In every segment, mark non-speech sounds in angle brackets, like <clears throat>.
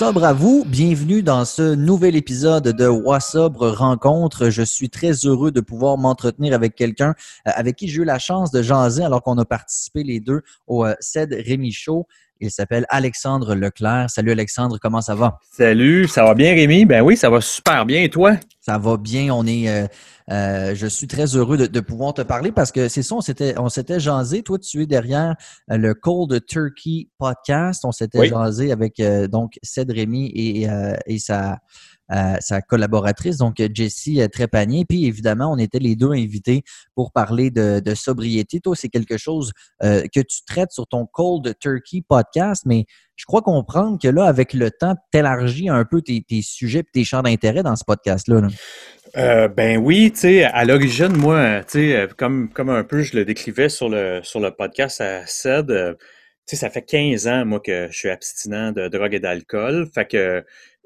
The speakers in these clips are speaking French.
Wassobre à vous. Bienvenue dans ce nouvel épisode de Wassobre Rencontre. Je suis très heureux de pouvoir m'entretenir avec quelqu'un euh, avec qui j'ai eu la chance de jaser alors qu'on a participé les deux au euh, CED Rémi Show. Il s'appelle Alexandre Leclerc. Salut Alexandre, comment ça va? Salut, ça va bien Rémi? Ben oui, ça va super bien. Et toi? Ça va bien. On est, euh, euh, je suis très heureux de, pouvoir te parler parce que c'est ça, on s'était, on s'était jasé. Toi, tu es derrière euh, le Cold Turkey podcast. On s'était jasé avec donc Ced Rémy et, et sa, sa collaboratrice, donc Jessie Trépanier. Puis évidemment, on était les deux invités pour parler de, sobriété. Toi, c'est quelque chose euh, que tu traites sur ton Cold Turkey podcast, mais je crois comprendre que là, avec le temps, tu élargis un peu tes, sujets et tes champs d'intérêt dans ce podcast-là. Euh, ben oui, tu sais, à l'origine, moi, tu sais, comme, comme un peu je le décrivais sur le, sur le podcast à SED, euh, tu sais, ça fait 15 ans, moi, que je suis abstinent de drogue et d'alcool. Fait que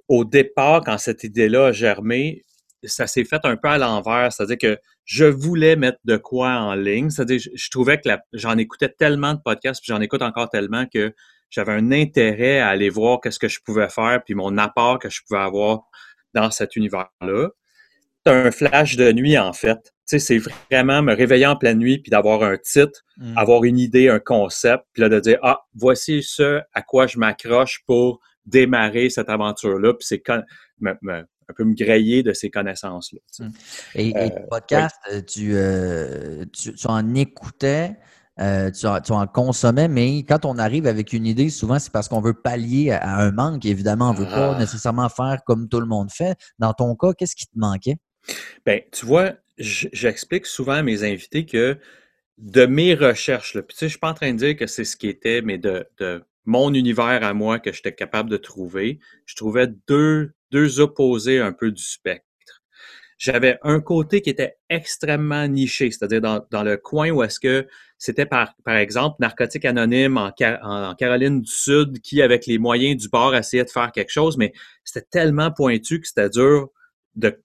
au départ, quand cette idée-là a germé, ça s'est fait un peu à l'envers. C'est-à-dire que je voulais mettre de quoi en ligne. C'est-à-dire, je, je trouvais que j'en écoutais tellement de podcasts, puis j'en écoute encore tellement que j'avais un intérêt à aller voir qu'est-ce que je pouvais faire, puis mon apport que je pouvais avoir dans cet univers-là. C'est un flash de nuit, en fait. Tu sais, c'est vraiment me réveiller en pleine nuit, puis d'avoir un titre, mmh. avoir une idée, un concept, puis là, de dire, ah, voici ce à quoi je m'accroche pour démarrer cette aventure-là, puis c'est un peu me griller de ces connaissances-là. Hum. Et, et euh, podcast, euh, euh, tu, tu, en écoutais, tu, en consommais, mais quand on arrive avec une idée, souvent c'est parce qu'on veut pallier à un manque. Évidemment, on ne veut pas ah. nécessairement faire comme tout le monde fait. Dans ton cas, qu'est-ce qui te manquait? Bien, tu vois, j'explique souvent à mes invités que de mes recherches, là, puis tu sais, je ne suis pas en train de dire que c'est ce qui était, mais de mon univers à moi que j'étais capable de trouver, je trouvais deux, opposés un peu du spectre. J'avais un côté qui était extrêmement niché, c'est-à-dire dans, le coin où est-ce que c'était par, par exemple Narcotique Anonyme en, Caroline du Sud qui, avec les moyens du bord, essayait de faire quelque chose, mais c'était tellement pointu que c'était dur de,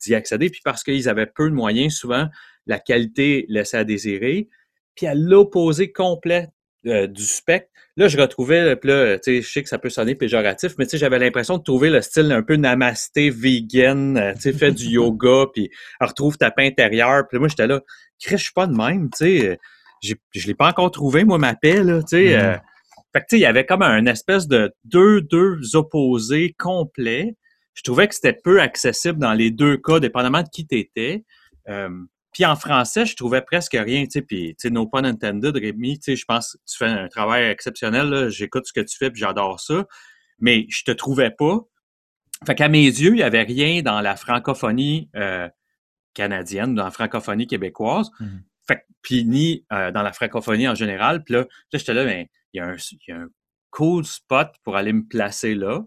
d'y accéder. Puis parce qu'ils avaient peu de moyens, souvent, la qualité laissait à désirer. Puis à l'opposé complet euh, du spectre, là, je retrouvais, puis là, tu sais, je sais que ça peut sonner péjoratif, mais tu sais, j'avais l'impression de trouver le style un peu namasté, vegan, euh, tu sais, fait du <laughs> yoga, puis retrouve ta paix intérieure. Puis moi, j'étais là, je suis pas de même, tu sais, euh, je l'ai pas encore trouvé, moi, ma paix, là, tu sais. Mm-hmm. fait que, tu sais, il y avait comme un espèce de deux, deux opposés complets. Je trouvais que c'était peu accessible dans les deux cas, dépendamment de qui t'étais. Puis en français, je trouvais presque rien, tu sais, puis, tu sais, no pun intended, Rémi, tu sais, je pense que tu fais un travail exceptionnel, j'écoute ce que tu fais, puis j'adore ça, mais je te trouvais pas. Fait qu'à mes yeux, il n'y avait rien dans la francophonie euh, canadienne, dans la francophonie québécoise, mmh fait puis ni euh, dans la francophonie en général. Puis là, j'étais là, ben, il y, a un, y a un cool spot pour aller me placer là.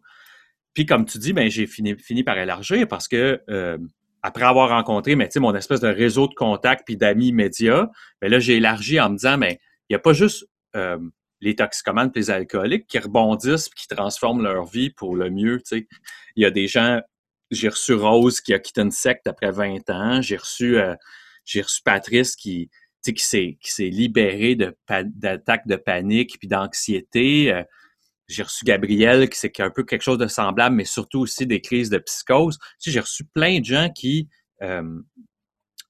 Puis comme tu dis, ben, j'ai fini, fini par élargir parce que euh, après avoir rencontré mais, mon espèce de réseau de contacts puis d'amis médias, ben là, j'ai élargi en me disant, mais il n'y a pas juste euh, les toxicomanes et les alcooliques qui rebondissent et qui transforment leur vie pour le mieux. Il y a des gens, j'ai reçu Rose qui a quitté une secte après 20 ans, j'ai reçu, euh, reçu Patrice qui, qui s'est, qui libéré de, d'attaques de panique puis d'anxiété. Euh, j'ai reçu Gabriel, qui c'est un peu quelque chose de semblable, mais surtout aussi des crises de psychose. Tu j'ai reçu plein de gens qui euh,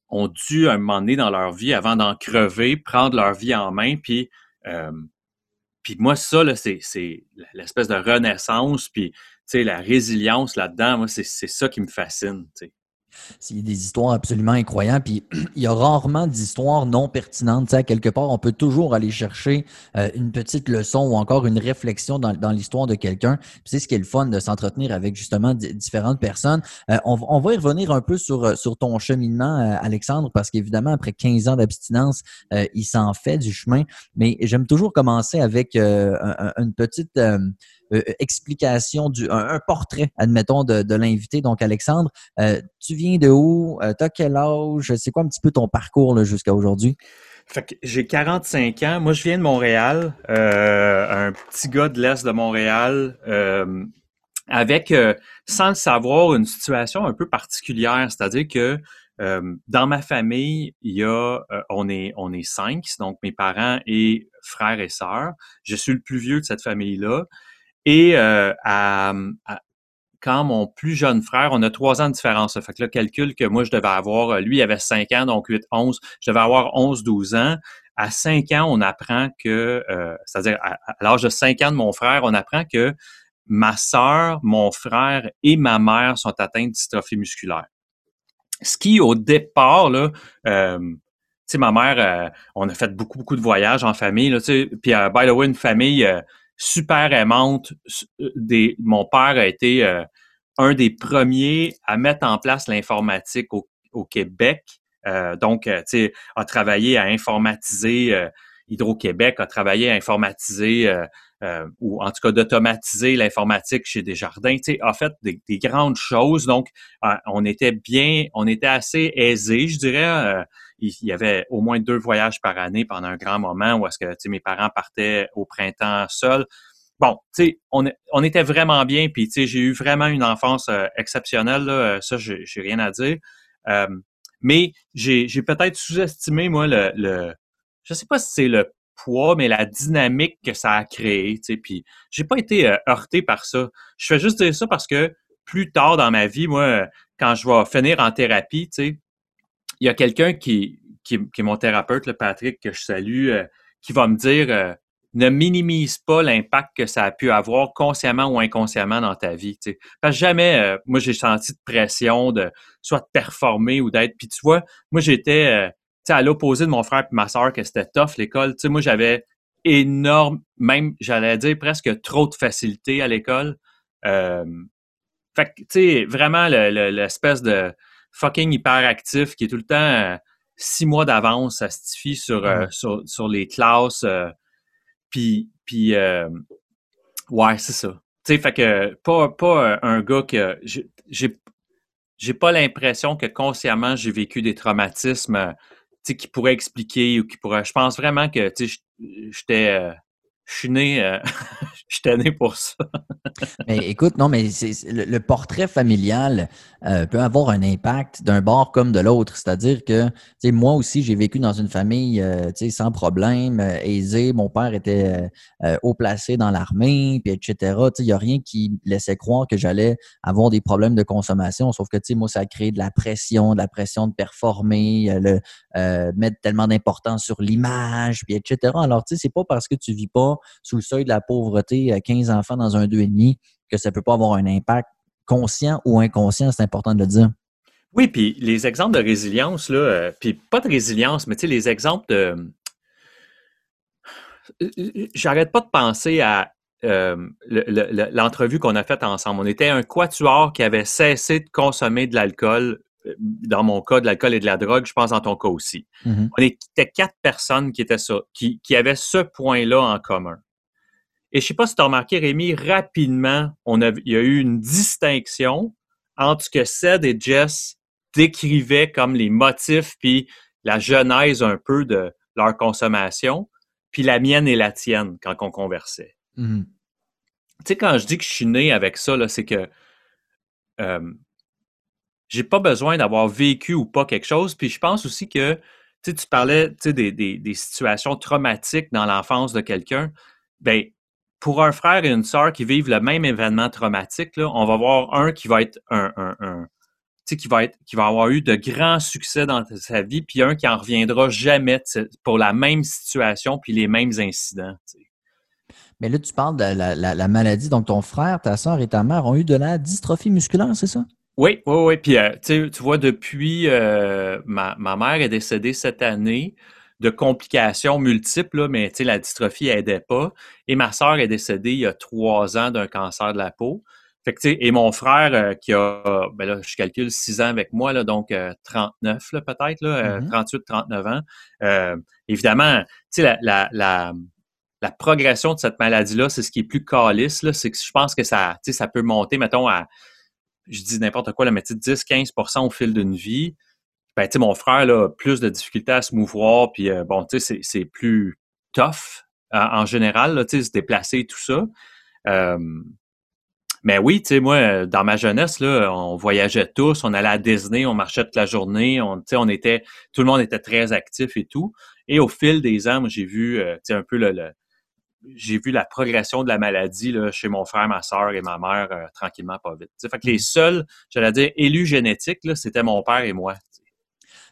ont dû, à un moment donné dans leur vie, avant d'en crever, prendre leur vie en main. Puis, euh, puis moi, ça, c'est, l'espèce de renaissance, puis la résilience là-dedans, moi, c'est, ça qui me fascine. C'est des histoires absolument incroyables. Puis <clears throat> il y a rarement d'histoires non pertinentes. Tu quelque part, on peut toujours aller chercher euh, une petite leçon ou encore une réflexion dans, l'histoire de quelqu'un. c'est ce qui est le fun de s'entretenir avec justement différentes personnes. Euh, on, on, va y revenir un peu sur, euh, ton cheminement, Alexandre, parce qu'évidemment, après 15 ans d'abstinence, il s'en fait du chemin. Mais j'aime toujours commencer avec une petite explication, du, un, portrait, admettons, de, l'invité. Donc, Alexandre, euh, tu viens de où? Euh, tu as quel âge? C'est quoi un petit peu ton parcours jusqu'à aujourd'hui? j'ai 45 ans. Moi, je viens de Montréal, un petit gars de l'Est de Montréal, avec, sans le savoir, une situation un peu particulière. C'est-à-dire que dans ma famille, il y a, on est, on est cinq, donc mes parents et frères et sœurs. Je suis le plus vieux de cette famille-là. Et à, quand mon plus jeune frère, on a trois ans de différence. Fait que le calcul que moi, je devais avoir, lui, il avait 5 ans, donc 8, 11, je devais avoir 11, 12 ans. À 5 ans, on apprend que, c'est-à-dire à, l'âge de 5 ans de mon frère, on apprend que ma sœur, mon frère et ma mère sont atteints de dystrophie musculaire. Ce qui, au départ, là, euh, tu sais, ma mère, euh, on a fait beaucoup, beaucoup de voyages en famille, là, puis, euh, by the way, une famille euh, super aimante. Des, mon père a été un des premiers à mettre en place l'informatique au, Québec. donc, tu sais, a travaillé à informatiser Hydro-Québec, a travaillé à informatiser euh, ou en tout cas d'automatiser l'informatique chez Desjardins, tu sais, a fait des, grandes choses. Donc, euh, on était bien, on était assez aisé, je dirais. Euh, il y avait au moins deux voyages par année pendant un grand moment où est-ce que mes parents partaient au printemps seuls. Bon, tu sais, on, on, était vraiment bien, puis tu sais, j'ai eu vraiment une enfance exceptionnelle, là, ça, j'ai rien à dire. mais j'ai peut-être sous-estimé, moi, le, le je sais pas si c'est le poids, mais la dynamique que ça a créé. Tu sais, puis j'ai pas été euh, heurté par ça. Je fais juste dire ça parce que plus tard dans ma vie, moi, quand je vais finir en thérapie, tu sais, il y a quelqu'un qui, qui, qui, est mon thérapeute, le Patrick, que je salue, euh, qui va me dire euh, ne minimise pas l'impact que ça a pu avoir consciemment ou inconsciemment dans ta vie. Parce que jamais, moi, j'ai senti de pression de soit de performer ou d'être. Puis tu vois, moi, j'étais à l'opposé de mon frère et ma soeur, que c'était tough l'école, moi, j'avais énorme, même, j'allais dire presque trop de facilité à l'école. Euh, fait que, tu sais, vraiment, l'espèce de fucking hyperactif qui est tout le temps euh, six mois d'avance, ça se sur, euh, sur, sur, les classes. puis, puis ouais, c'est ça. Tu sais, fait que pas, pas un gars que j'ai j'ai pas l'impression que consciemment j'ai vécu des traumatismes qui pourrait expliquer ou qui pourrait. Je pense vraiment que j'étais. Euh, je suis né, euh, <laughs> j'étais né pour ça. <laughs> mais écoute, non, mais le, portrait familial euh, peut avoir un impact d'un bord comme de l'autre. C'est-à-dire que, moi aussi, j'ai vécu dans une famille, euh, sans problème, aisée. Mon père était haut placé dans l'armée, puis etc. Il n'y a rien qui laissait croire que j'allais avoir des problèmes de consommation. Sauf que, moi, ça a créé de la pression, de la pression de performer, le mettre tellement d'importance sur l'image, puis etc. Alors, tu sais, c'est pas parce que tu vis pas sous le seuil de la pauvreté, 15 enfants dans un 2,5, que ça ne peut pas avoir un impact conscient ou inconscient, c'est important de le dire. Oui, puis les exemples de résilience, là, euh, puis pas de résilience, mais tu sais, les exemples de. Euh, euh, j'arrête pas de penser à l'entrevue qu'on a faite ensemble. On était un quatuor qui avait cessé de consommer de l'alcool dans mon cas, de l'alcool et de la drogue, je pense dans ton cas aussi. Mm-hmm. On était quatre personnes qui étaient ça, qui, qui avaient ce point-là en commun. Et je sais pas si tu as remarqué, Rémi, rapidement, on a, il y a eu une distinction entre ce que Ced et Jess décrivaient comme les motifs puis la genèse un peu de leur consommation, puis la mienne et la tienne quand on conversait. Mm-hmm. Tu sais, quand je dis que je suis né avec ça, c'est que euh, j'ai pas besoin d'avoir vécu ou pas quelque chose. Puis je pense aussi que tu parlais des, des, situations traumatiques dans l'enfance de quelqu'un. Ben, pour un frère et une sœur qui vivent le même événement traumatique, là, on va voir un qui va être un, un, un qui va être, qui va avoir eu de grands succès dans sa vie, puis un qui en reviendra jamais pour la même situation puis les mêmes incidents. Mais là, tu parles de la, la, la, maladie. Donc, ton frère, ta soeur et ta mère ont eu de la dystrophie musculaire, c'est ça? Oui, oui, oui. Puis, euh, tu vois, depuis, euh, ma, ma, mère est décédée cette année de complications multiples, mais tu sais, la dystrophie n'aidait pas. Et ma sœur est décédée il y a trois ans d'un cancer de la peau. Fait que, tu sais, et mon frère euh, qui a, ben là, je calcule six ans avec moi, là, donc 39 là, peut-être, là, 38, mm-hmm. 39 ans. évidemment, tu sais, la, la, la, la, progression de cette maladie-là, c'est ce qui est plus calice, là, c'est que je pense que ça, ça peut monter, mettons, à je dis n'importe quoi, là, mais 10-15% au fil d'une vie. Ben, tu mon frère, là, plus de difficultés à se mouvoir, puis euh, bon, tu sais, c'est plus tough en général, là, se déplacer, tout ça. mais oui, tu sais, moi, dans ma jeunesse, là, on voyageait tous, on allait à Disney, on marchait toute la journée, on, on était, tout le monde était très actif et tout. Et au fil des ans, j'ai vu, euh, tu sais, un peu le, j'ai vu la progression de la maladie là, chez mon frère, ma soeur et ma mère euh, tranquillement, pas vite. fait que les mm. seuls, j'allais dire, élus génétiques, c'était mon père et moi.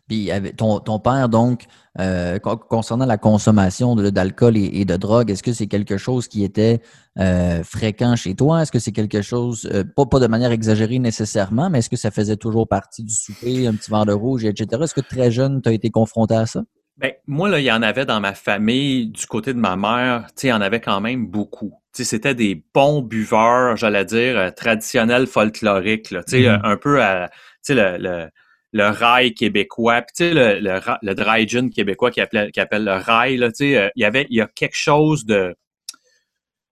Puis ton, ton père, donc, euh, concernant la consommation d'alcool et, de drogue, est-ce que c'est quelque chose qui était euh, fréquent chez toi? Est-ce que c'est quelque chose, pas, pas de manière exagérée nécessairement, mais est-ce que ça faisait toujours partie du souper, un petit verre de rouge, etc.? Est-ce que très jeune, tu as été confronté à ça? Ben, moi, là, il y en avait dans ma famille, du côté de ma mère, tu sais, il y en avait quand même beaucoup. Tu sais, c'était des bons buveurs, j'allais dire, euh, traditionnels folkloriques, là, tu sais, mm-hmm. un peu à, tu sais, le, le, le rail québécois, puis tu sais, le, le, le dry gin québécois qui appelle, qui appelle le rail, là, tu sais, euh, il y avait, il y a quelque chose de,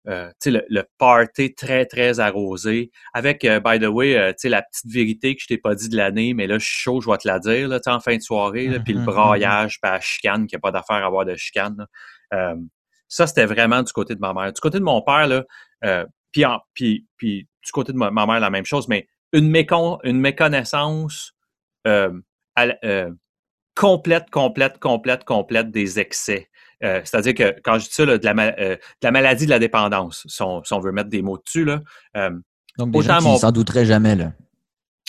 euh, le, le, party très, très arrosé. Avec, euh, by the way, euh, la petite vérité que je t'ai pas dit de l'année, mais là, je suis chaud, je vais te la dire, là, en fin de soirée, puis le mm-hmm, mm-hmm. braillage, puis la chicane, qu'il n'y a pas d'affaire à avoir de chicane. ça, c'était vraiment du côté de ma mère. Du côté de mon père, là, puis, puis, puis du côté de ma, mère, la même chose, mais une, mécon une méconnaissance complète, complète, complète, complète des excès. Euh, c'est-à-dire que quand je dis ça, euh, de, la, maladie de la dépendance, si on, veut mettre des mots dessus. Là, euh, Donc, des gens qui s'en douteraient jamais. Là.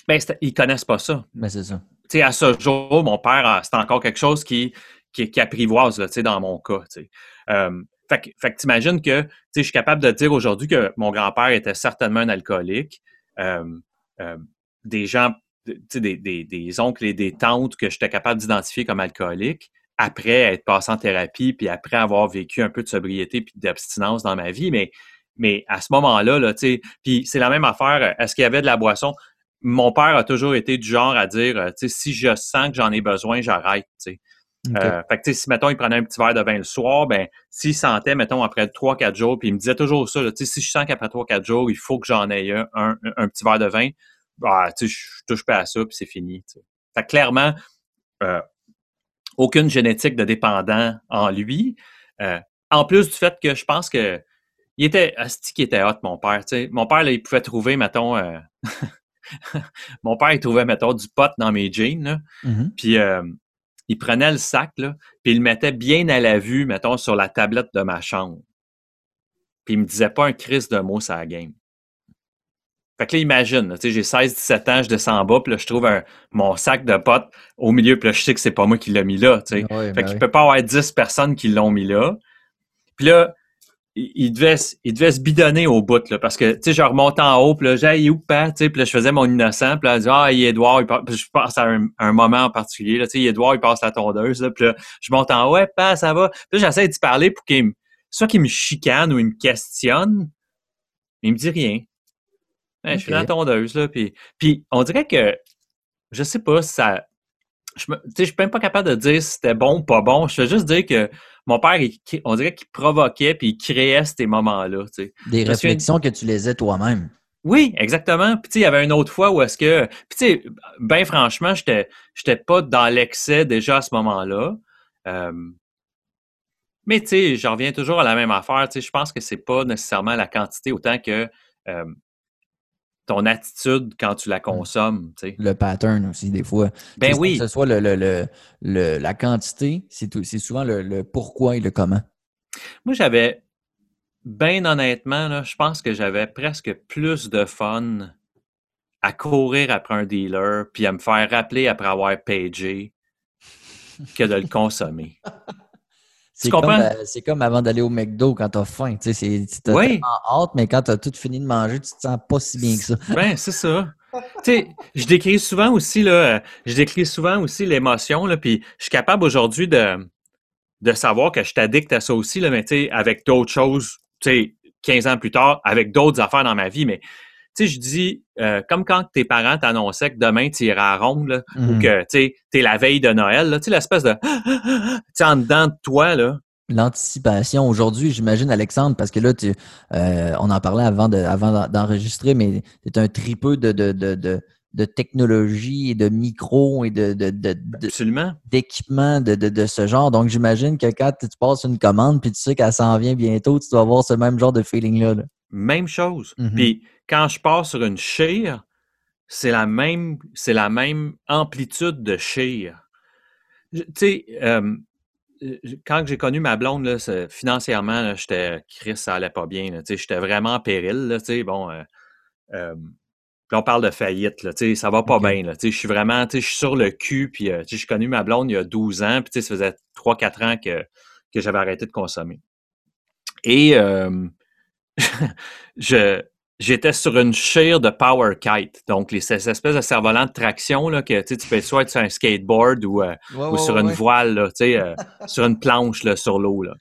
Ben, ils connaissent pas ça. Ben, c'est ça. à ce jour, mon père, c'est encore quelque chose qui, qui, qui apprivoise là, dans mon cas. Euh, fait, que tu imagines que je suis capable de dire aujourd'hui que mon grand-père était certainement un alcoolique. des gens, des, des, des, oncles et des tantes que j'étais capable d'identifier comme alcooliques après être passé en thérapie, puis après avoir vécu un peu de sobriété puis d'abstinence dans ma vie, mais, mais à ce moment-là, là, tu sais, puis c'est la même affaire, est-ce qu'il y avait de la boisson? Mon père a toujours été du genre à dire, tu sais, si je sens que j'en ai besoin, j'arrête, tu sais. Euh, fait que, si, mettons, il prenait un petit verre de vin le soir, ben, s'il sentait, mettons, après 3-4 jours, puis il me disait toujours ça, tu sais, si je sens qu'après 3-4 jours, il faut que j'en aie un, un, petit verre de vin, bah, tu sais, je touche pas à ça, puis c'est fini, tu sais. Fait que clairement, euh, aucune génétique de dépendant en lui. Euh, en plus du fait que je pense que il était asti qui était hot, mon père. Mon père, il pouvait trouver, mettons. Euh, <laughs> mon père, il trouvait, mettons, du pot dans mes jeans. Mm-hmm. Puis euh, il prenait le sac, là, puis il le mettait bien à la vue, mettons, sur la tablette de ma chambre. Puis il me disait pas un crise de mots sur la game. Fait que là, imagine, tu sais, j'ai 16-17 ans, je descends en bas, puis là, je trouve mon sac de potes au milieu, puis là, je sais que c'est pas moi qui l'ai mis là, tu sais. fait ben qu'il peut pas avoir 10 personnes qui l'ont mis là. Puis là, il, devait, il devait se bidonner au bout, là, parce que, tu sais, je remonte en haut, puis là, j'ai où pas, tu sais, puis là, je faisais mon innocent, puis là, je dis, ah, il Edouard, il passe, je pense à un, moment en particulier, là, tu sais, Edouard, il passe la tondeuse, là, puis là, je monte en haut, ouais, pas, ça va? Puis là, j'essaie d'y parler pour qu'il me, soit qu'il me chicane ou il me questionne, mais il me dit rien. Je suis dans la tondeuse, là. Puis, puis on dirait que, je sais pas si ça. Je ne suis même pas capable de dire si c'était bon ou pas bon. Je veux juste dire que mon père, on dirait qu'il provoquait puis il créait ces moments-là. Des réflexions que tu les toi-même. Oui, exactement. Puis, il y avait une autre fois où est-ce que. Puis, tu sais, bien franchement, j'étais, j'étais pas dans l'excès déjà à ce moment-là. mais, tu sais, j'en reviens toujours à la même affaire. Tu sais, je pense que c'est pas nécessairement la quantité autant que ton attitude quand tu la mmh. consommes. Le pattern aussi, des fois. Ben oui. Que ce soit le, la quantité, c'est souvent le, pourquoi et le comment. Moi, j'avais, bien honnêtement, je pense que j'avais presque plus de fun à courir après un dealer puis à me faire rappeler après avoir pagé que de le consommer. <laughs> Euh, c'est comme, avant d'aller au McDo quand t'as faim. Tu sais, t'as oui. hâte, mais quand t'as tout fini de manger, tu te sens pas si bien que ça. Ben, c'est ça. tu sais, je décris souvent aussi, là, je décris souvent aussi l'émotion, là, puis je suis capable aujourd'hui de, de savoir que je t'addicte à ça aussi, là, mais tu sais, avec d'autres choses, tu sais, 15 ans plus tard, avec d'autres affaires dans ma vie, mais sais, je dis, euh, comme quand tes parents t'annonçaient que demain tu iras à Ronde, ou mmh. que tu es la veille de Noël, tu sais, l'espèce de, <gasps> tu sais, en dedans de toi, là. L'anticipation aujourd'hui, j'imagine, Alexandre, parce que là, tu, euh, on en parlait avant, de, avant d'enregistrer, mais c'est un tripeux de, de, de, de, technologie et de micro et de, d'équipement de, de, ce genre. Donc, j'imagine que quand tu passes une commande puis tu sais qu'elle s'en vient bientôt, tu dois avoir ce même genre de feeling-là. là même chose. Mm-hmm. Puis quand je passe sur une shear, c'est la même, c'est la même amplitude de shear. Tu sais, quand j'ai connu ma blonde, là, financièrement, j'étais, Chris, ça allait pas bien. J'étais vraiment en péril. Là, bon, euh, euh, on parle de faillite, là, ça va pas bien. Je suis vraiment, je suis sur le cul. Puis, euh, j'ai connu ma blonde il y a 12 ans. Puis, ça faisait 3-4 ans que, que j'avais arrêté de consommer. Et <laughs> je, j'étais sur une chire de power kite. Donc, les, ces espèces de cerfs-volants de traction, là, que tu peux soit être sur un skateboard ou, euh, ou sur une voile, là, euh, <laughs> sur une planche là, sur l'eau. Là.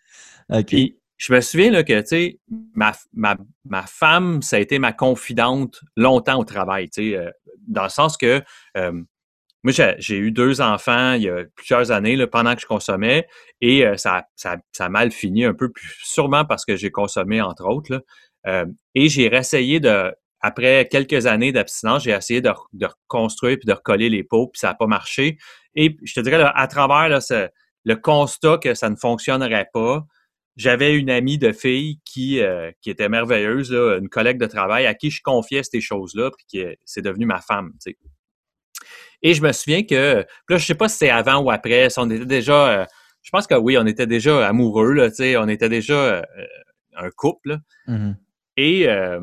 Puis, je me souviens là, que ma, ma, ma femme, ça a été ma confidente longtemps au travail. Euh, dans le sens que moi, j'ai eu deux enfants il y a plusieurs années pendant que je consommais et ça, ça, ça, a mal fini un peu, plus, sûrement parce que j'ai consommé, entre autres. Euh, et j'ai essayé de, après quelques années d'abstinence, j'ai essayé de, de, reconstruire puis de recoller les peaux, puis ça n'a pas marché. Et je te dirais, à travers le constat que ça ne fonctionnerait pas, j'avais une amie de fille qui, euh, qui était merveilleuse, une collègue de travail à qui je confiais ces choses-là, puis qui c'est devenu ma femme. Et je me souviens que, là, je ne sais pas si c'est avant ou après, si on était déjà, euh, je pense que oui, on était déjà amoureux, là, on était déjà un couple. Mmh et euh,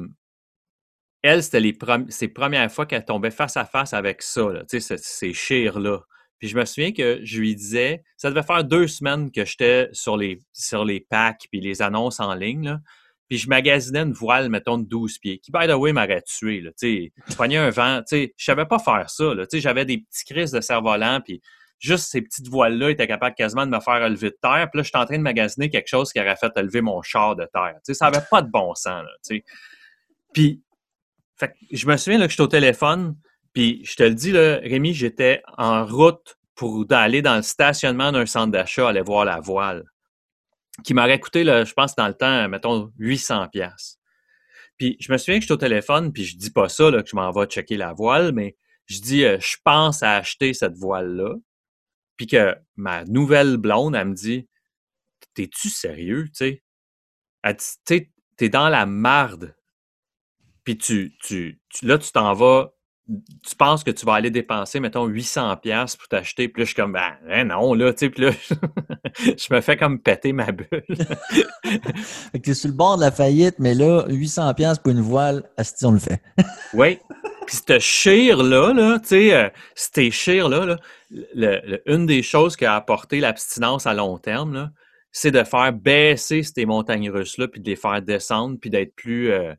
elle, c'était les ses premières fois qu'elle tombait face à face avec ça, ces, ces chires-là. Puis je me souviens que je lui disais, ça devait faire deux semaines que j'étais sur les, sur les packs puis les annonces en ligne. Puis je magasinais une voile, mettons, de 12 pieds, qui, by the way, m'aurait tué. Là, je prenais un vent. Je savais pas faire ça. J'avais des petits crises de cerf-volant, puis juste ces petites voiles-là étaient capables quasiment de me faire lever de terre. Puis là, j'étais en train de magasiner quelque chose qui aurait fait lever mon char de terre. Ça n'avait pas de bon sens. Là. Puis, je me souviens là, que j'étais au téléphone, puis je te le dis, là, Rémi, j'étais en route pour aller dans le stationnement d'un centre d'achat, aller voir la voile, qui m'aurait coûté, je pense, dans le temps, mettons, 800 pièces. Puis je me souviens que j'étais au téléphone, puis je dis pas ça, que je m'en vais checker la voile, mais je dis, euh, je pense à acheter cette voile-là. Puis que ma nouvelle blonde, elle me dit T'es-tu sérieux, tu sais? Elle dit t'es dans la marde. Puis tu, tu, là, tu t'en vas tu penses que tu vas aller dépenser, mettons, 800 pièces pour t'acheter, puis là, je suis comme, ben, ben non, là, tu sais, puis là, <laughs> je me fais comme péter ma bulle. <laughs> fait que t'es sur le bord de la faillite, mais là, 800 pièces pour une voile, si on le fait. <laughs> oui, puis cette chire-là, là, tu sais, euh, ces chires-là, là, une des choses qui a apporté l'abstinence à long terme, c'est de faire baisser ces montagnes russes-là, puis de les faire descendre, puis d'être plus euh,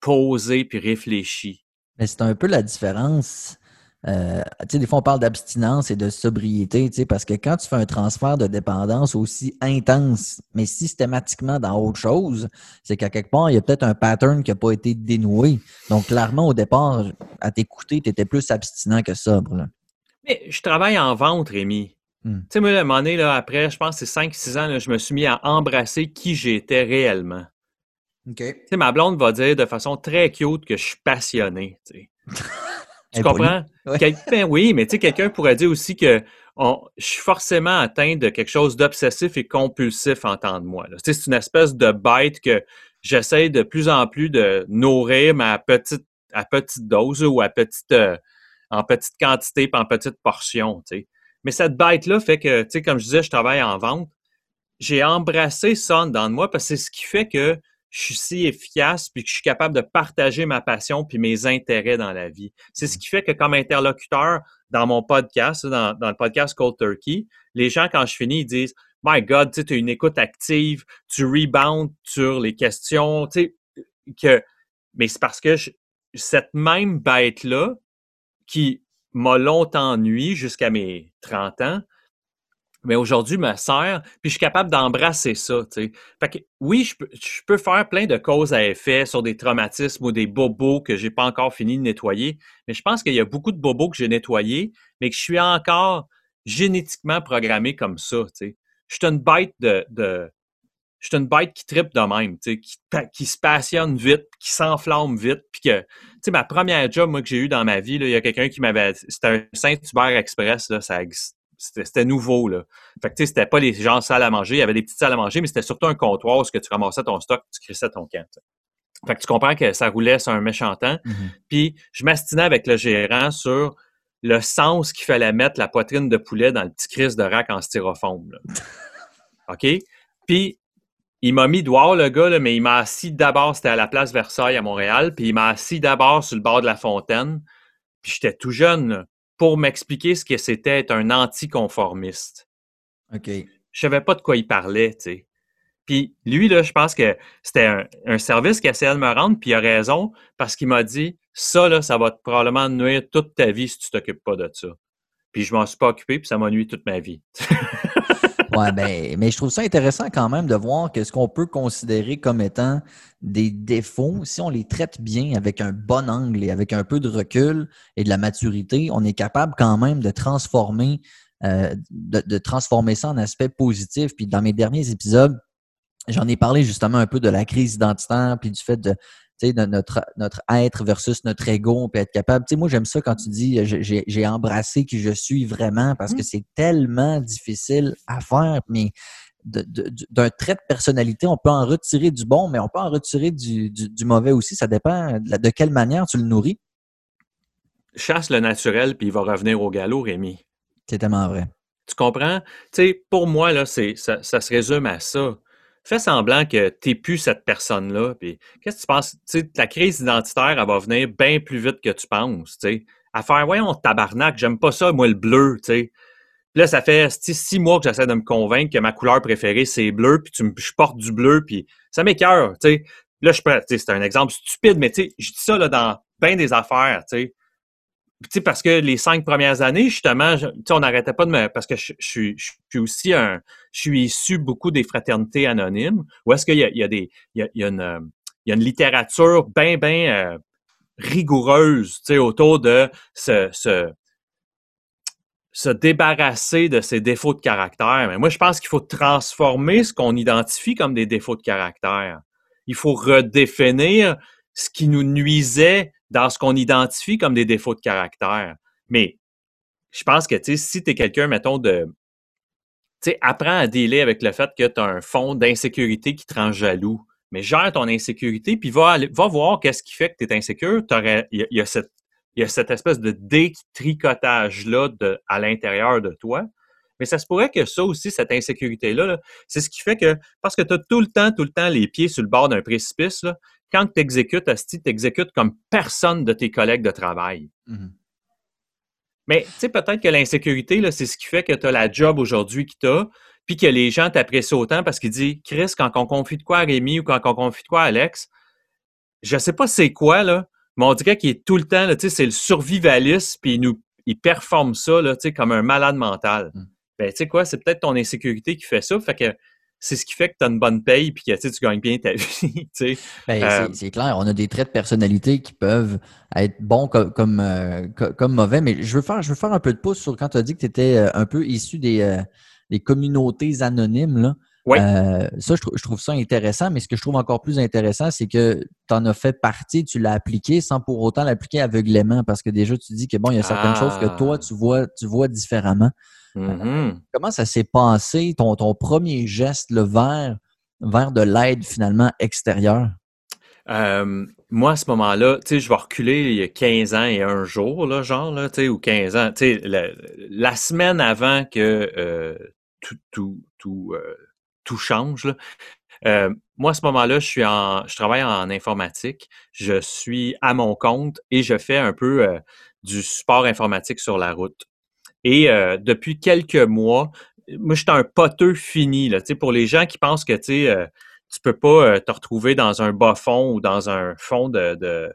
posé, puis réfléchi. Mais c'est un peu la différence. Euh, tu sais, des fois, on parle d'abstinence et de sobriété, tu sais, parce que quand tu fais un transfert de dépendance aussi intense, mais systématiquement dans autre chose, c'est qu'à quelque part, il y a peut-être un pattern qui n'a pas été dénoué. Donc, clairement, au départ, à t'écouter, tu étais plus abstinent que sobre. Mais je travaille en vente, Rémi. Hmm. Tu sais, moi, à un moment donné, là, après, je pense que c'est 5-6 ans, je me suis mis à embrasser qui j'étais réellement. Ma blonde va dire de façon très cute que je suis passionné. Tu, <laughs> comprends? Ben oui, mais quelqu'un pourrait dire aussi que je suis forcément atteint de quelque chose d'obsessif et compulsif en temps de moi. C'est une espèce de bête que j'essaie de plus en plus de nourrir, mais à petite, à petite dose ou à petite, euh, en petite quantité et en petite portion. Mais cette bête-là fait que, comme je disais, je travaille en vente. J'ai embrassé ça dans moi parce que c'est ce qui fait que je suis si efficace puis que je suis capable de partager ma passion puis mes intérêts dans la vie. C'est ce mmh. qui fait que comme interlocuteur dans mon podcast, dans, le podcast Cold Turkey, les gens, quand je finis, ils disent My God, tu as une écoute active, tu rebounds sur les questions, tu sais, que. Mais c'est parce que cette même bête-là, qui m'a longtemps ennuyé jusqu'à mes 30 ans, mais aujourd'hui me sert, puis je suis capable d'embrasser ça. Fait que oui, je peux, faire plein de causes à effet sur des traumatismes ou des bobos que j'ai pas encore fini de nettoyer, mais je pense qu'il y a beaucoup de bobos que j'ai nettoyés, mais que je suis encore génétiquement programmé comme ça. Je suis une bête de, je suis une bête qui tripe de même, qui, qui se passionne vite, qui s'enflamme vite, puis que, ma première job, moi, que j'ai eu dans ma vie, il y a quelqu'un qui m'avait, c'était un Saint-Hubert Express, là, ça, c'était nouveau, là. Fait que, tu sais, c'était pas les gens salles à manger. Il y avait des petites salles à manger, mais c'était surtout un comptoir où que tu ramassais ton stock, tu crissais ton camp. Fait que tu comprends que ça roulait sur un méchant temps. Mm-hmm. Puis, je m'astinais avec le gérant sur le sens qu'il fallait mettre la poitrine de poulet dans le petit crise de rack en styrofoam, <laughs> OK? Puis, il m'a mis dehors, le gars, mais il m'a assis d'abord, c'était à la place Versailles à Montréal, puis il m'a assis d'abord sur le bord de la fontaine. Puis j'étais tout jeune pour m'expliquer ce que c'était être un anticonformiste. OK. Je savais pas de quoi il parlait, tu sais. Puis lui, là, je pense que c'était un, service qui essayait de me rendre, puis il a raison, parce qu'il m'a dit ça, là, ça va probablement nuire toute ta vie si tu t'occupes pas de ça. Puis je m'en suis pas occupé, puis ça m'a nuit toute ma vie. <laughs> ouais, ben, mais je trouve ça intéressant quand même de voir que ce qu'on peut considérer comme étant des défauts, si on les traite bien avec un bon angle et avec un peu de recul et de la maturité, on est capable quand même de transformer, euh, de, de transformer ça en aspect positif. Puis dans mes derniers épisodes, J'en ai parlé justement un peu de la crise identitaire, puis du fait de, notre, notre être versus notre ego, on peut être capable. Tu sais, moi, j'aime ça quand tu dis j'ai embrassé qui je suis vraiment parce que mmh. c'est tellement difficile à faire, mais d'un trait de personnalité, on peut en retirer du bon, mais on peut en retirer du, du, mauvais aussi. Ça dépend de, de, quelle manière tu le nourris. Chasse le naturel, puis il va revenir au galop, Rémi. C'est tellement vrai. Tu comprends? Tu sais, pour moi, là, ça, ça se résume à ça fais semblant que tu n'es plus cette personne-là. Qu'est-ce que tu penses? la crise identitaire, elle va venir bien plus vite que tu penses. sais. À faire, voyons, tabarnak, j'aime pas ça, moi, le bleu. sais. Puis là, ça fait six mois que j'essaie de me convaincre que ma couleur préférée, c'est bleu, puis tu je porte du bleu, puis ça m'écœure. Là, je c'est un exemple stupide, mais je dis ça là, dans bien des affaires. Sais parce que les cinq premières années, justement, on n'arrêtait pas de me. Parce que je, suis aussi un. Je suis issu beaucoup des fraternités anonymes, où est-ce qu'il y a, des. Il y a, une, euh, il y a une littérature bien, bien euh, rigoureuse, autour de se, se, se débarrasser de ces défauts de caractère. Mais moi, je pense qu'il faut transformer ce qu'on identifie comme des défauts de caractère. Il faut redéfinir ce qui nous nuisait dans ce qu'on identifie comme des défauts de caractère. Mais je pense que, si tu es quelqu'un, mettons, de. Tu sais, apprends à dealer avec le fait que tu as un fond d'insécurité qui te rend jaloux. Mais gère ton insécurité, puis va, voir qu'est-ce qui fait que tu es insécure. Il y, a, cette, espèce de détricotage-là à l'intérieur de toi. Mais ça se pourrait que ça aussi, cette insécurité-là, c'est ce qui fait que, parce que tu as tout le temps, tout le temps les pieds sur le bord d'un précipice, là, quand tu exécutes, Asti, tu exécutes comme personne de tes collègues de travail. Mm-hmm. Mais tu sais, peut-être que l'insécurité, c'est ce qui fait que tu as la job aujourd'hui que tu as, puis que les gens t'apprécient autant parce qu'ils disent Chris, quand on confie de quoi à Rémi ou quand on confie de quoi à Alex, je sais pas c'est quoi, là, mais on dirait qu'il est tout le temps, tu sais, c'est le survivaliste, puis il, nous, il performe ça, là, tu sais, comme un malade mental. Mm. Ben, tu sais quoi, c'est peut-être ton insécurité qui fait ça. Fait que c'est ce qui fait que tu as une bonne paye et que tu gagnes bien ta <laughs> vie. Ben, euh, c'est clair, on a des traits de personnalité qui peuvent être bons comme, comme, euh, comme mauvais, mais je veux, faire, je veux faire un peu de pouce sur quand tu as dit que tu étais euh, un peu issu des, des communautés anonymes. Là. ça, je, trouve ça intéressant, mais ce que je trouve encore plus intéressant, c'est que tu en as fait partie, tu l'as appliqué sans pour autant l'appliquer aveuglément, parce que déjà, tu dis que bon, il y a certaines choses que toi, ah. tu vois, tu vois différemment. Mm-hmm. Comment ça s'est passé, ton, ton premier geste le vers, vers de l'aide finalement extérieure? moi, à ce moment-là, tu sais, je vais reculer il y a 15 ans et un jour, là, genre, là, tu sais, ou 15 ans, tu sais, la, semaine avant que euh, tout, tout, tout, euh, tout change, là, moi, à ce moment-là, je suis en, je travaille en informatique, je suis à mon compte et je fais un peu euh, du support informatique sur la route. Et euh, depuis quelques mois, moi, je suis un poteux fini. Là, pour les gens qui pensent que tu euh, tu peux pas euh, te retrouver dans un bas fond ou dans un fond de, de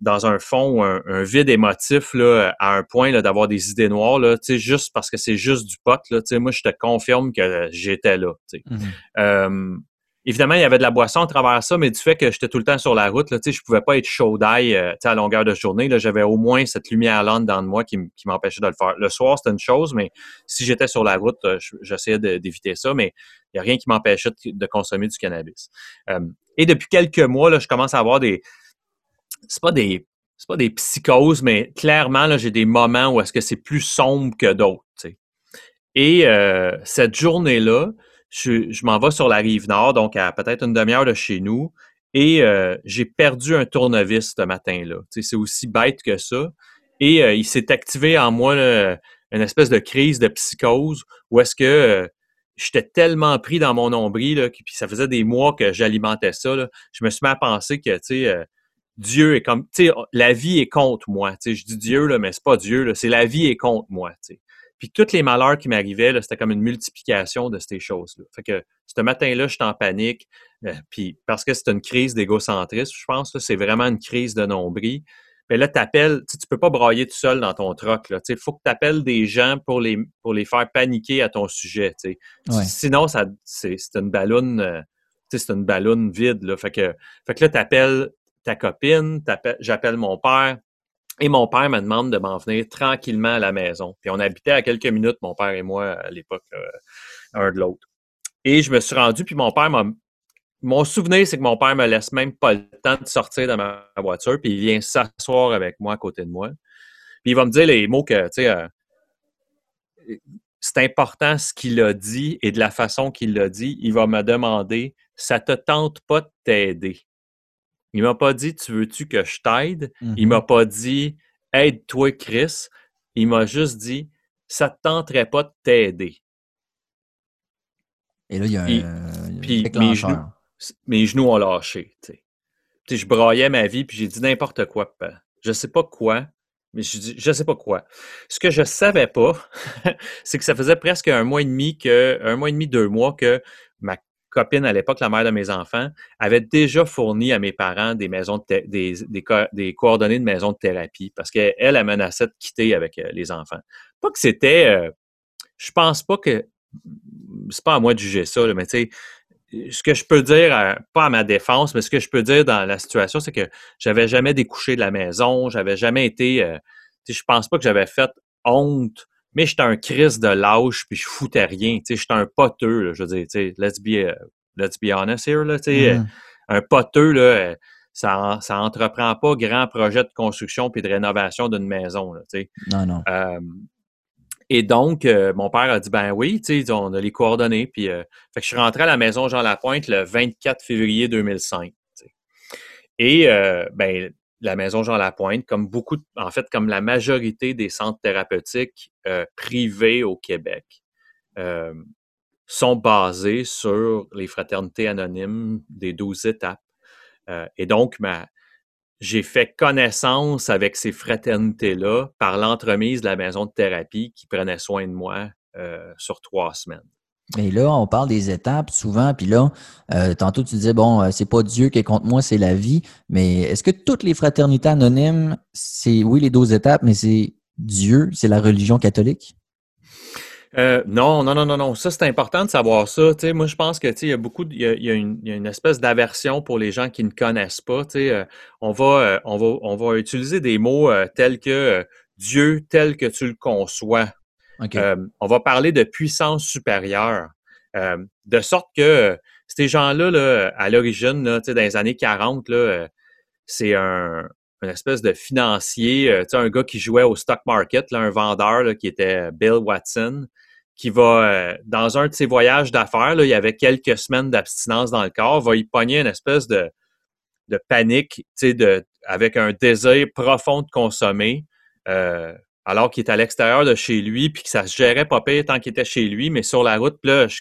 dans un fond ou un, vide émotif là, à un point d'avoir des idées noires, là, juste parce que c'est juste du pot. Là, moi, je te confirme que j'étais là. Mmh Évidemment, il y avait de la boisson à travers ça, mais du fait que j'étais tout le temps sur la route, je ne pouvais pas être chaud d'ail euh, à longueur de journée. J'avais au moins cette lumière-là dans de moi qui, m'empêchait de le faire. Le soir, c'était une chose, mais si j'étais sur la route, euh, j'essayais d'éviter ça, mais il n'y a rien qui m'empêchait de, consommer du cannabis. Euh, et depuis quelques mois, là, je commence à avoir des. C'est pas des. C'est pas des psychoses, mais clairement, j'ai des moments où est-ce que c'est plus sombre que d'autres. Et cette journée-là, je, m'en vais sur la rive nord, donc à peut-être une demi-heure de chez nous, et euh, j'ai perdu un tournevis ce matin-là. c'est aussi bête que ça. Et euh, il s'est activé en moi une espèce de crise de psychose où est-ce que euh, j'étais tellement pris dans mon nombril, là, puis ça faisait des mois que j'alimentais ça. Je me suis mis à penser que, Dieu est comme, la vie est contre moi. Je dis Dieu, là, mais c'est pas Dieu, c'est la vie est contre moi. Puis tous les malheurs qui m'arrivaient, c'était comme une multiplication de ces choses-là. Fait que ce matin-là, j'étais en panique, euh, puis parce que c'est une crise d'égocentrisme, je pense, c'est vraiment une crise de nombril. Mais là, tu appelles, tu peux pas brailler tout seul dans ton troc. Il faut que tu appelles des gens pour les, pour les faire paniquer à ton sujet. Sinon, c'est, une ballonne, euh, c'est une ballonne vide. Là. Fait, que, fait que là, tu appelles ta copine, j'appelle mon père. Et mon père me demande de m'en venir tranquillement à la maison. Puis on habitait à quelques minutes, mon père et moi, à l'époque, euh, un de l'autre. Et je me suis rendu, puis mon père m'a mon souvenir, c'est que mon père me laisse même pas le temps de sortir de ma voiture, puis il vient s'asseoir avec moi à côté de moi. Puis il va me dire les mots que, tu sais, euh, c'est important ce qu'il a dit et de la façon qu'il l'a dit. Il va me demander, ça te tente pas de t'aider? Il m'a pas dit, tu veux-tu que je t'aide? Il mm-hmm. m'a pas dit, aide-toi, Chris. Il m'a juste dit, ça te tenterait pas de t'aider. Et là, il y a un, puis, mes genoux ont lâché. je braillais ma vie, puis j'ai dit n'importe quoi. Je sais pas quoi, mais je dis, je sais pas quoi. Ce que je savais pas, <laughs> c'est que ça faisait presque un mois et demi que, un mois et demi, deux mois que ma copine à l'époque, la mère de mes enfants, avait déjà fourni à mes parents des maisons des, coordonnées de maisons de thérapie parce qu'elle, elle menaçait de quitter avec euh, les enfants. Pas que c'était, euh, je pense pas que, c'est pas à moi de juger ça, mais tu sais, ce que je peux dire, pas à ma défense, mais ce que je peux dire dans la situation, c'est que j'avais jamais découché de la maison, j'avais jamais été, euh, je pense pas que j'avais fait honte, mais j'étais un crise de lâche, puis je foutais rien, j'étais un poteux, je veux dire, let's be, euh, let's be honest here, là, mm-hmm. un poteux, là, euh, ça, ça entreprend pas grand projet de construction puis de rénovation d'une maison, sais. Non, non. Et donc, euh, mon père a dit, ben oui, on a les coordonnées. Puis, euh, fait que je suis rentré à la maison Jean Lapointe le 24 février 2005. Et, euh, ben, la maison Jean Lapointe, comme beaucoup, en fait, comme la majorité des centres thérapeutiques privés au Québec, sont basés sur les fraternités anonymes des 12 étapes. et donc, ma, j'ai fait connaissance avec ces fraternités-là par l'entremise de la maison de thérapie qui prenait soin de moi euh, sur trois semaines. Et là, on parle des étapes souvent, puis là, euh, tantôt tu disais, bon, euh, c'est pas Dieu qui est contre moi, c'est la vie, mais est-ce que toutes les fraternités anonymes, c'est, oui, les 12 étapes, mais c'est Dieu, c'est la religion catholique? Euh, non, non, non, non, non. Ça, c'est important de savoir ça. sais, moi, je pense que il y a beaucoup, il y a, une, espèce d'aversion pour les gens qui ne connaissent pas. Euh, on va, euh, on va, on va utiliser des mots tels que Dieu tel que tu le conçois. On va parler de puissance supérieure, de sorte que ces gens-là, là, à l'origine, dans les années 40, là, c'est un, une espèce de financier, un gars qui jouait au stock market, là, un vendeur qui était Bill Watson, qui va, euh, dans un de ses voyages d'affaires, il y avait quelques semaines d'abstinence dans le corps, va y pogner une espèce de, panique, avec un désir profond de consommer, euh, alors qu'il est à l'extérieur de chez lui, puis que ça se gérait pas pire tant qu'il était chez lui, mais sur la route, là, je,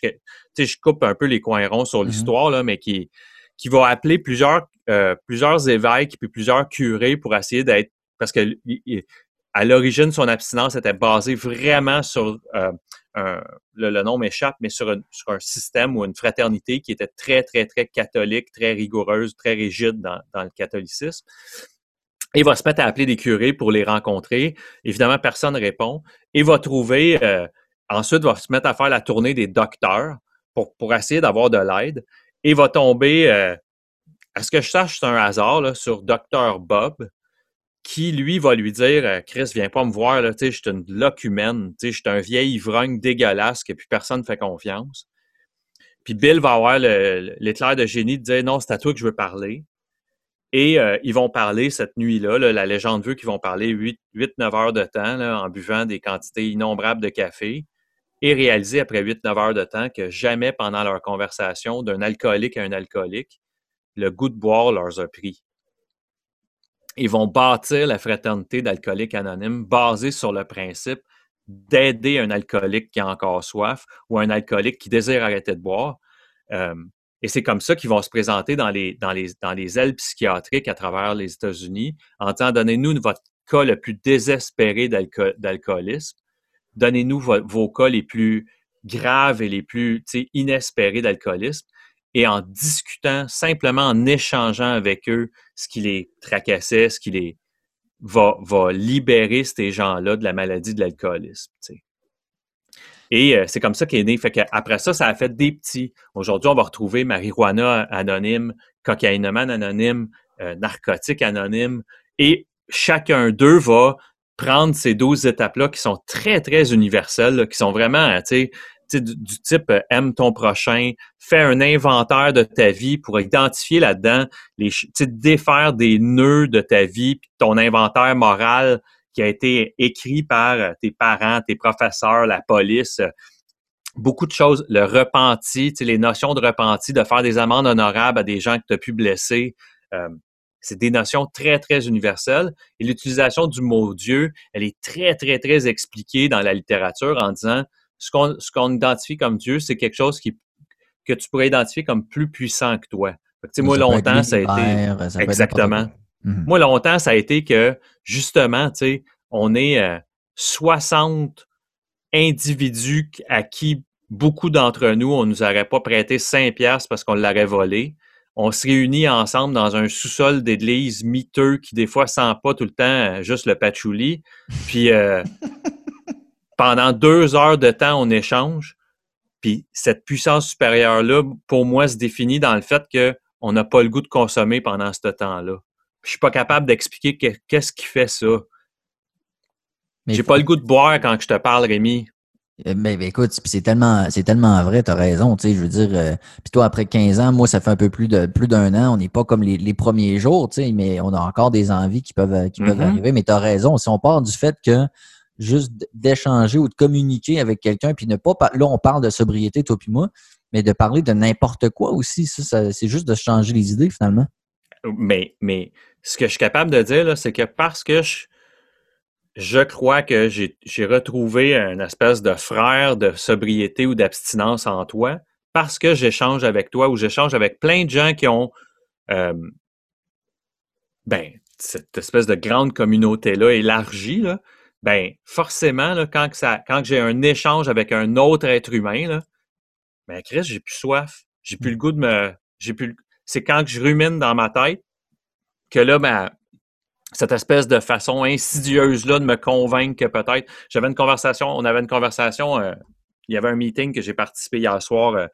je coupe un peu les coins ronds sur mm-hmm. l'histoire, là, mais qui, qui va appeler plusieurs, euh, plusieurs évêques puis plusieurs curés pour essayer d'être parce que à l'origine, son abstinence était basée vraiment sur le, nom m'échappe, mais sur, un système ou une fraternité qui était très, très, très catholique, très rigoureuse, très rigide dans, le catholicisme. Il va se mettre à appeler des curés pour les rencontrer. Évidemment, personne ne répond. Il va trouver, euh, ensuite, va se mettre à faire la tournée des docteurs pour, pour essayer d'avoir de l'aide. Et va tomber, euh, à ce que je sache, c'est un hasard, sur Docteur Bob, qui, lui, va lui dire euh, Chris, viens pas me voir, là, je suis une locumène, je suis un vieil ivrogne dégueulasse que plus personne ne fait confiance. Puis Bill va avoir l'éclair de génie de dire non, c'est à toi que je veux parler. Et euh, ils vont parler cette nuit-là, la légende veut qu'ils vont parler 8-9 heures de temps en buvant des quantités innombrables de café et réaliser après 8-9 heures de temps que jamais pendant leur conversation d'un alcoolique à un alcoolique, le goût de boire leur a pris ils vont bâtir la fraternité d'alcooliques anonymes basée sur le principe d'aider un alcoolique qui a encore soif ou un alcoolique qui désire arrêter de boire. Euh, et c'est comme ça qu'ils vont se présenter dans les, dans les, dans les ailes psychiatriques à travers les États-Unis en disant donnez-nous votre cas le plus désespéré d'alcoolisme, donnez-nous vos, cas les plus graves et les plus inespérés d'alcoolisme. Et en discutant, simplement en échangeant avec eux ce qui les tracassait, ce qui les va, va libérer ces gens-là de la maladie de l'alcoolisme. Et euh, c'est comme ça qu'est né. Fait après ça, ça a fait des petits. Aujourd'hui, on va retrouver marijuana anonyme, cocaïnomane anonyme, euh, narcotique anonyme. Et chacun d'eux va prendre ces 12 étapes-là qui sont très, très universelles, qui sont vraiment, tu sais, du, type euh, aime ton prochain, fais un inventaire de ta vie pour identifier là-dedans, les, défaire des nœuds de ta vie, puis ton inventaire moral qui a été écrit par euh, tes parents, tes professeurs, la police, euh, beaucoup de choses, le repenti, les notions de repenti, de faire des amendes honorables à des gens que tu as pu blesser. Euh, c'est des notions très, très universelles. Et l'utilisation du mot Dieu, elle est très, très, très expliquée dans la littérature en disant ce qu'on ce qu'on identifie comme Dieu, c'est quelque chose qui, que tu pourrais identifier comme plus puissant que toi. moi, longtemps, ça a été. exactement. Mhm. Moi, longtemps, ça a été que, justement, tu sais, on est 60 euh, individus à qui beaucoup d'entre nous, on nous aurait pas prêté 5 piastres parce qu'on l'aurait volé. On se réunit ensemble dans un sous-sol d'église miteux qui, des fois, sent pas tout le temps euh, juste le patchouli. Puis, euh, <laughs> pendant deux heures de temps, on échange. Puis, cette puissance supérieure-là, pour moi, se définit dans le fait qu'on n'a pas le goût de consommer pendant ce temps-là je suis pas capable d'expliquer qu'est-ce qui fait ça. J'ai pas le goût de boire quand je te parle, Rémi. Mais, euh, ben, ben, écoute, c'est tellement, c'est tellement vrai, tu as raison, tu sais, je veux dire, euh, puis toi, après 15 ans, moi, ça fait un peu plus de plus d'un an, on n'est pas comme les, premiers jours, tu sais, mais on a encore des envies qui peuvent, qui peuvent mm-hmm. arriver, mais tu as raison, si on part du fait que juste d'échanger ou de communiquer avec quelqu'un, puis ne pas, là, on parle de sobriété, toi puis moi, mais de parler de n'importe quoi aussi, ça c'est juste de changer les idées, finalement. Mais, mais ce que je suis capable de dire, c'est que parce que je, crois que j'ai retrouvé un espèce de frère de sobriété ou d'abstinence en toi, parce que j'échange avec toi ou j'échange avec plein de gens qui ont euh, ben, cette espèce de grande communauté-là élargie, là, ben, forcément, là, quand, ça, quand j'ai un échange avec un autre être humain, là, ben, Chris, j'ai plus soif. J'ai plus le goût de me. J'ai plus C'est quand je rumine dans ma tête que là, ben, cette espèce de façon insidieuse-là de me convaincre que peut-être. J'avais une conversation, on avait une conversation, euh, il y avait un meeting que j'ai participé hier soir, euh,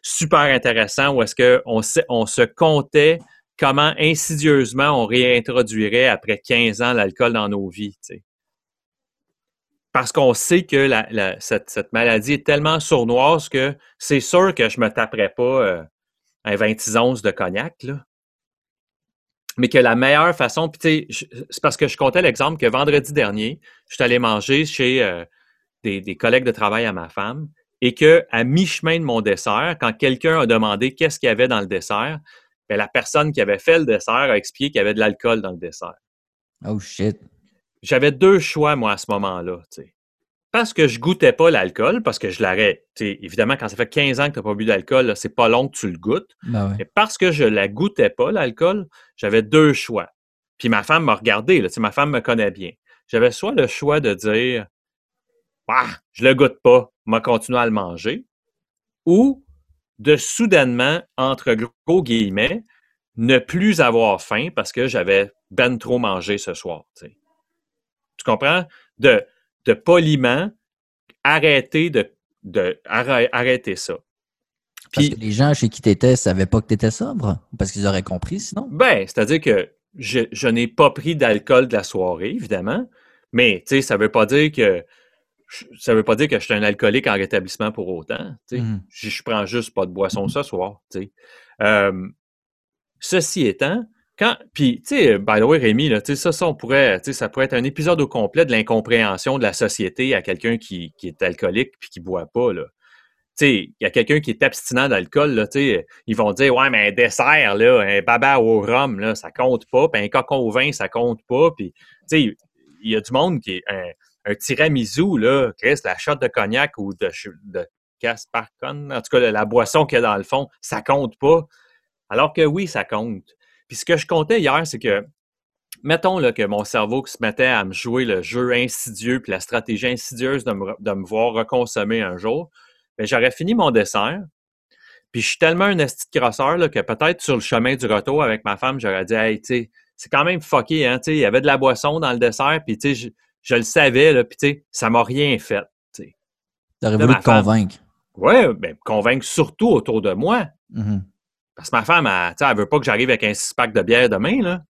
super intéressant, où est-ce qu'on on se comptait comment insidieusement on réintroduirait après 15 ans l'alcool dans nos vies. Parce qu'on sait que cette, maladie est tellement sournoise que c'est sûr que je ne me taperais pas euh, un 26 onces de cognac. Là mais que la meilleure façon, puis tu sais, c'est parce que je comptais l'exemple que vendredi dernier, je suis allé manger chez euh, des, collègues de travail à ma femme et que à mi-chemin de mon dessert, quand quelqu'un a demandé qu'est-ce qu'il y avait dans le dessert, bien, la personne qui avait fait le dessert a expliqué qu'il y avait de l'alcool dans le dessert. Oh shit. J'avais deux choix, moi, à ce moment-là. Tu sais parce que je goûtais pas l'alcool, parce que je l'arrête. Évidemment, quand ça fait 15 ans que tu n'as pas bu d'alcool, c'est pas long que tu le goûtes. Ben Et parce que je la goûtais pas, l'alcool, j'avais deux choix. Puis ma femme m'a regardé, là, ma femme me connaît bien. J'avais soit le choix de dire bah, je le goûte pas, m'a continué à le manger, ou de soudainement, entre gros guillemets, ne plus avoir faim parce que j'avais ben trop mangé ce soir. Tu comprends? De de poliment arrêter de, de arrêter ça. Puis, parce que les gens chez qui tu étais ne savaient pas que tu étais sobre? Parce qu'ils auraient compris sinon? Ben, c'est-à-dire que je, je n'ai pas pris d'alcool de la soirée, évidemment, mais ça ne veut pas dire que ça veut pas dire que je suis un alcoolique en rétablissement pour autant. Mmh. Je, je prends juste pas de boisson ce soir. Euh, ceci étant, quand, puis, tu sais, by the way, Rémi, ça, ça, on pourrait, ça pourrait être un épisode au complet de l'incompréhension de la société à quelqu'un qui, qui, est alcoolique puis qui boit pas, là. Il y a quelqu'un qui est abstinent d'alcool, ils vont dire, ouais, mais un dessert, là, un baba au rhum, là, ça compte pas, puis un cocon au vin, ça compte pas, puis, il y a du monde qui est un, un tiramisu, là, Chris, la shot de cognac ou de, de en tout cas, la boisson qu'il y a dans le fond, ça compte pas. Alors que oui, ça compte. Puis ce que je comptais hier, c'est que, mettons là, que mon cerveau se mettait à me jouer le jeu insidieux puis la stratégie insidieuse de me, voir reconsommer un jour, ben, j'aurais fini mon dessert. Puis je suis tellement un esti de crosseur là, que peut-être sur le chemin du retour avec ma femme, j'aurais dit, hey, tu sais, c'est quand même fucké, hein, tu sais, il y avait de la boisson dans le dessert, puis tu sais, je, le savais, là, puis tu sais, ça m'a rien fait, tu sais. T'aurais voulu te convaincre. Oui, ben, convaincre surtout autour de moi. Mm-hmm. Parce que ma femme, elle, elle veut pas que j'arrive avec un six-pack de bière demain, là.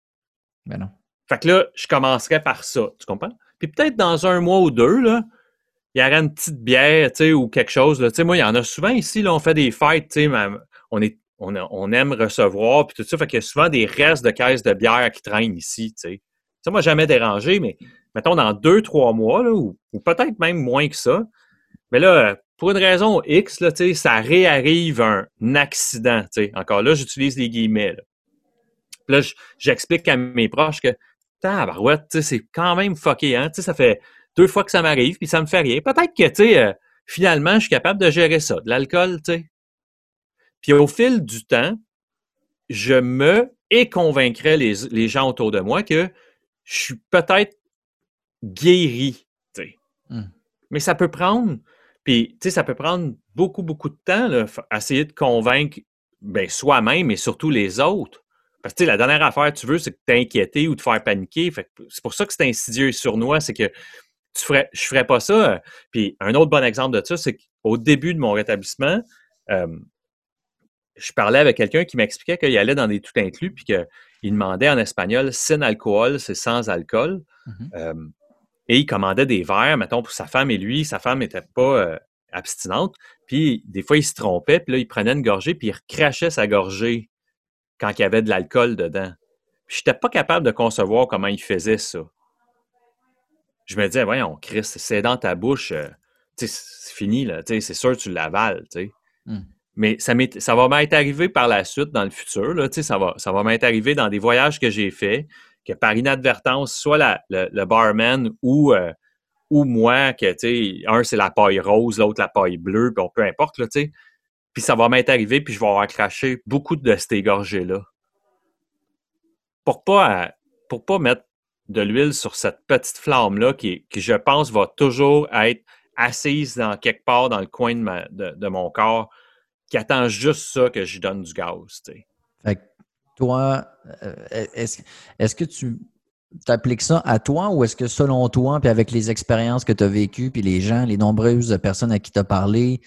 Ben non. Fait que là, je commencerai par ça, tu comprends? Puis peut-être dans un mois ou deux, là, il y aura une petite bière, tu sais, ou quelque chose. Tu sais, moi, il y en a souvent ici, là, on fait des fêtes, tu sais, on, est, on, aime recevoir, puis tout ça. Fait qu'il y a souvent des restes de caisses de bière qui traînent ici, tu sais. Ça m'a jamais dérangé, mais mettons dans deux, trois mois, là, ou, peut-être même moins que ça. Mais là, pour une raison X, là, ça réarrive un accident. Encore là, j'utilise les guillemets. Là, là j'explique à mes proches que tabarouette, c'est quand même fucké, hein? ça fait deux fois que ça m'arrive, puis ça me fait rien. Peut-être que, tu euh, finalement, je suis capable de gérer ça, de l'alcool, tu sais. Puis au fil du temps, je me et convaincrai les, les gens autour de moi que je suis peut-être guéri. Mmh. Mais ça peut prendre, puis, tu sais, ça peut prendre beaucoup, beaucoup de temps, là, essayer de convaincre ben, soi-même et surtout les autres. Parce que, la dernière affaire que tu veux, c'est de t'inquiéter ou de faire paniquer. c'est pour ça que c'est insidieux et sournois, c'est que tu ferais, je ferais pas ça. Puis un autre bon exemple de ça, c'est qu'au début de mon rétablissement, je parlais avec quelqu'un qui m'expliquait qu'il allait dans des tout inclus, puis qu'il demandait en espagnol sin alcool, c'est sans alcool. Mmh et il commandait des verres, mettons, pour sa femme et lui. Sa femme n'était pas abstinente. Puis des fois, il se trompait, puis là, il prenait une gorgée, puis il recrachait sa gorgée quand il y avait de l'alcool dedans. Puis je n'étais pas capable de concevoir comment il faisait ça je me disais, voyons, Chris, c'est dans ta bouche, euh, c'est fini, là, c'est sûr tu l'avales. Mmh. Mais ça, ça va m'être arrivé par la suite, dans le futur, là, ça va, ça va m'être arrivé dans des voyages que j'ai faits, que par inadvertance, soit le, barman ou, euh, ou moi, que, un, c'est la paille rose, l'autre, la paille bleue, peu importe, là, puis ça va m'être arrivé, puis je vais avoir craché beaucoup de ces gorgées-là. Pour pas, pour pas mettre de l'huile sur cette petite flamme-là qui, je pense, va toujours être assise dans quelque part dans le coin de, mon corps, qui attend juste ça que je donne du gaz. Fait que toi, euh, est-ce que tu appliques ça à toi ou est-ce que selon toi, puis avec les expériences que tu as vécues, puis les gens, les nombreuses personnes à qui tu as parlé,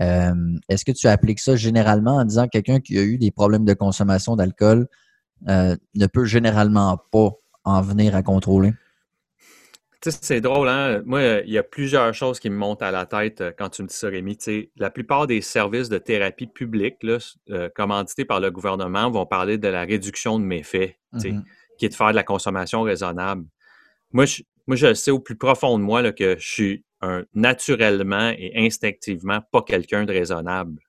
euh, est-ce que tu appliques ça généralement en disant que quelqu'un qui a eu des problèmes de consommation d'alcool euh, ne peut généralement pas en venir à contrôler? Tu sais, c'est drôle, hein? Moi, il y a plusieurs choses qui me montent à la tête euh, quand tu me dis ça, Rémi. Tu sais, la plupart des services de thérapie publique, là, euh, commandités par le gouvernement, vont parler de la réduction de méfaits, tu sais, mm-hmm. qui est de faire de la consommation raisonnable. Moi, je, moi, je sais au plus profond de moi là, que je suis un, naturellement et instinctivement pas quelqu'un de raisonnable.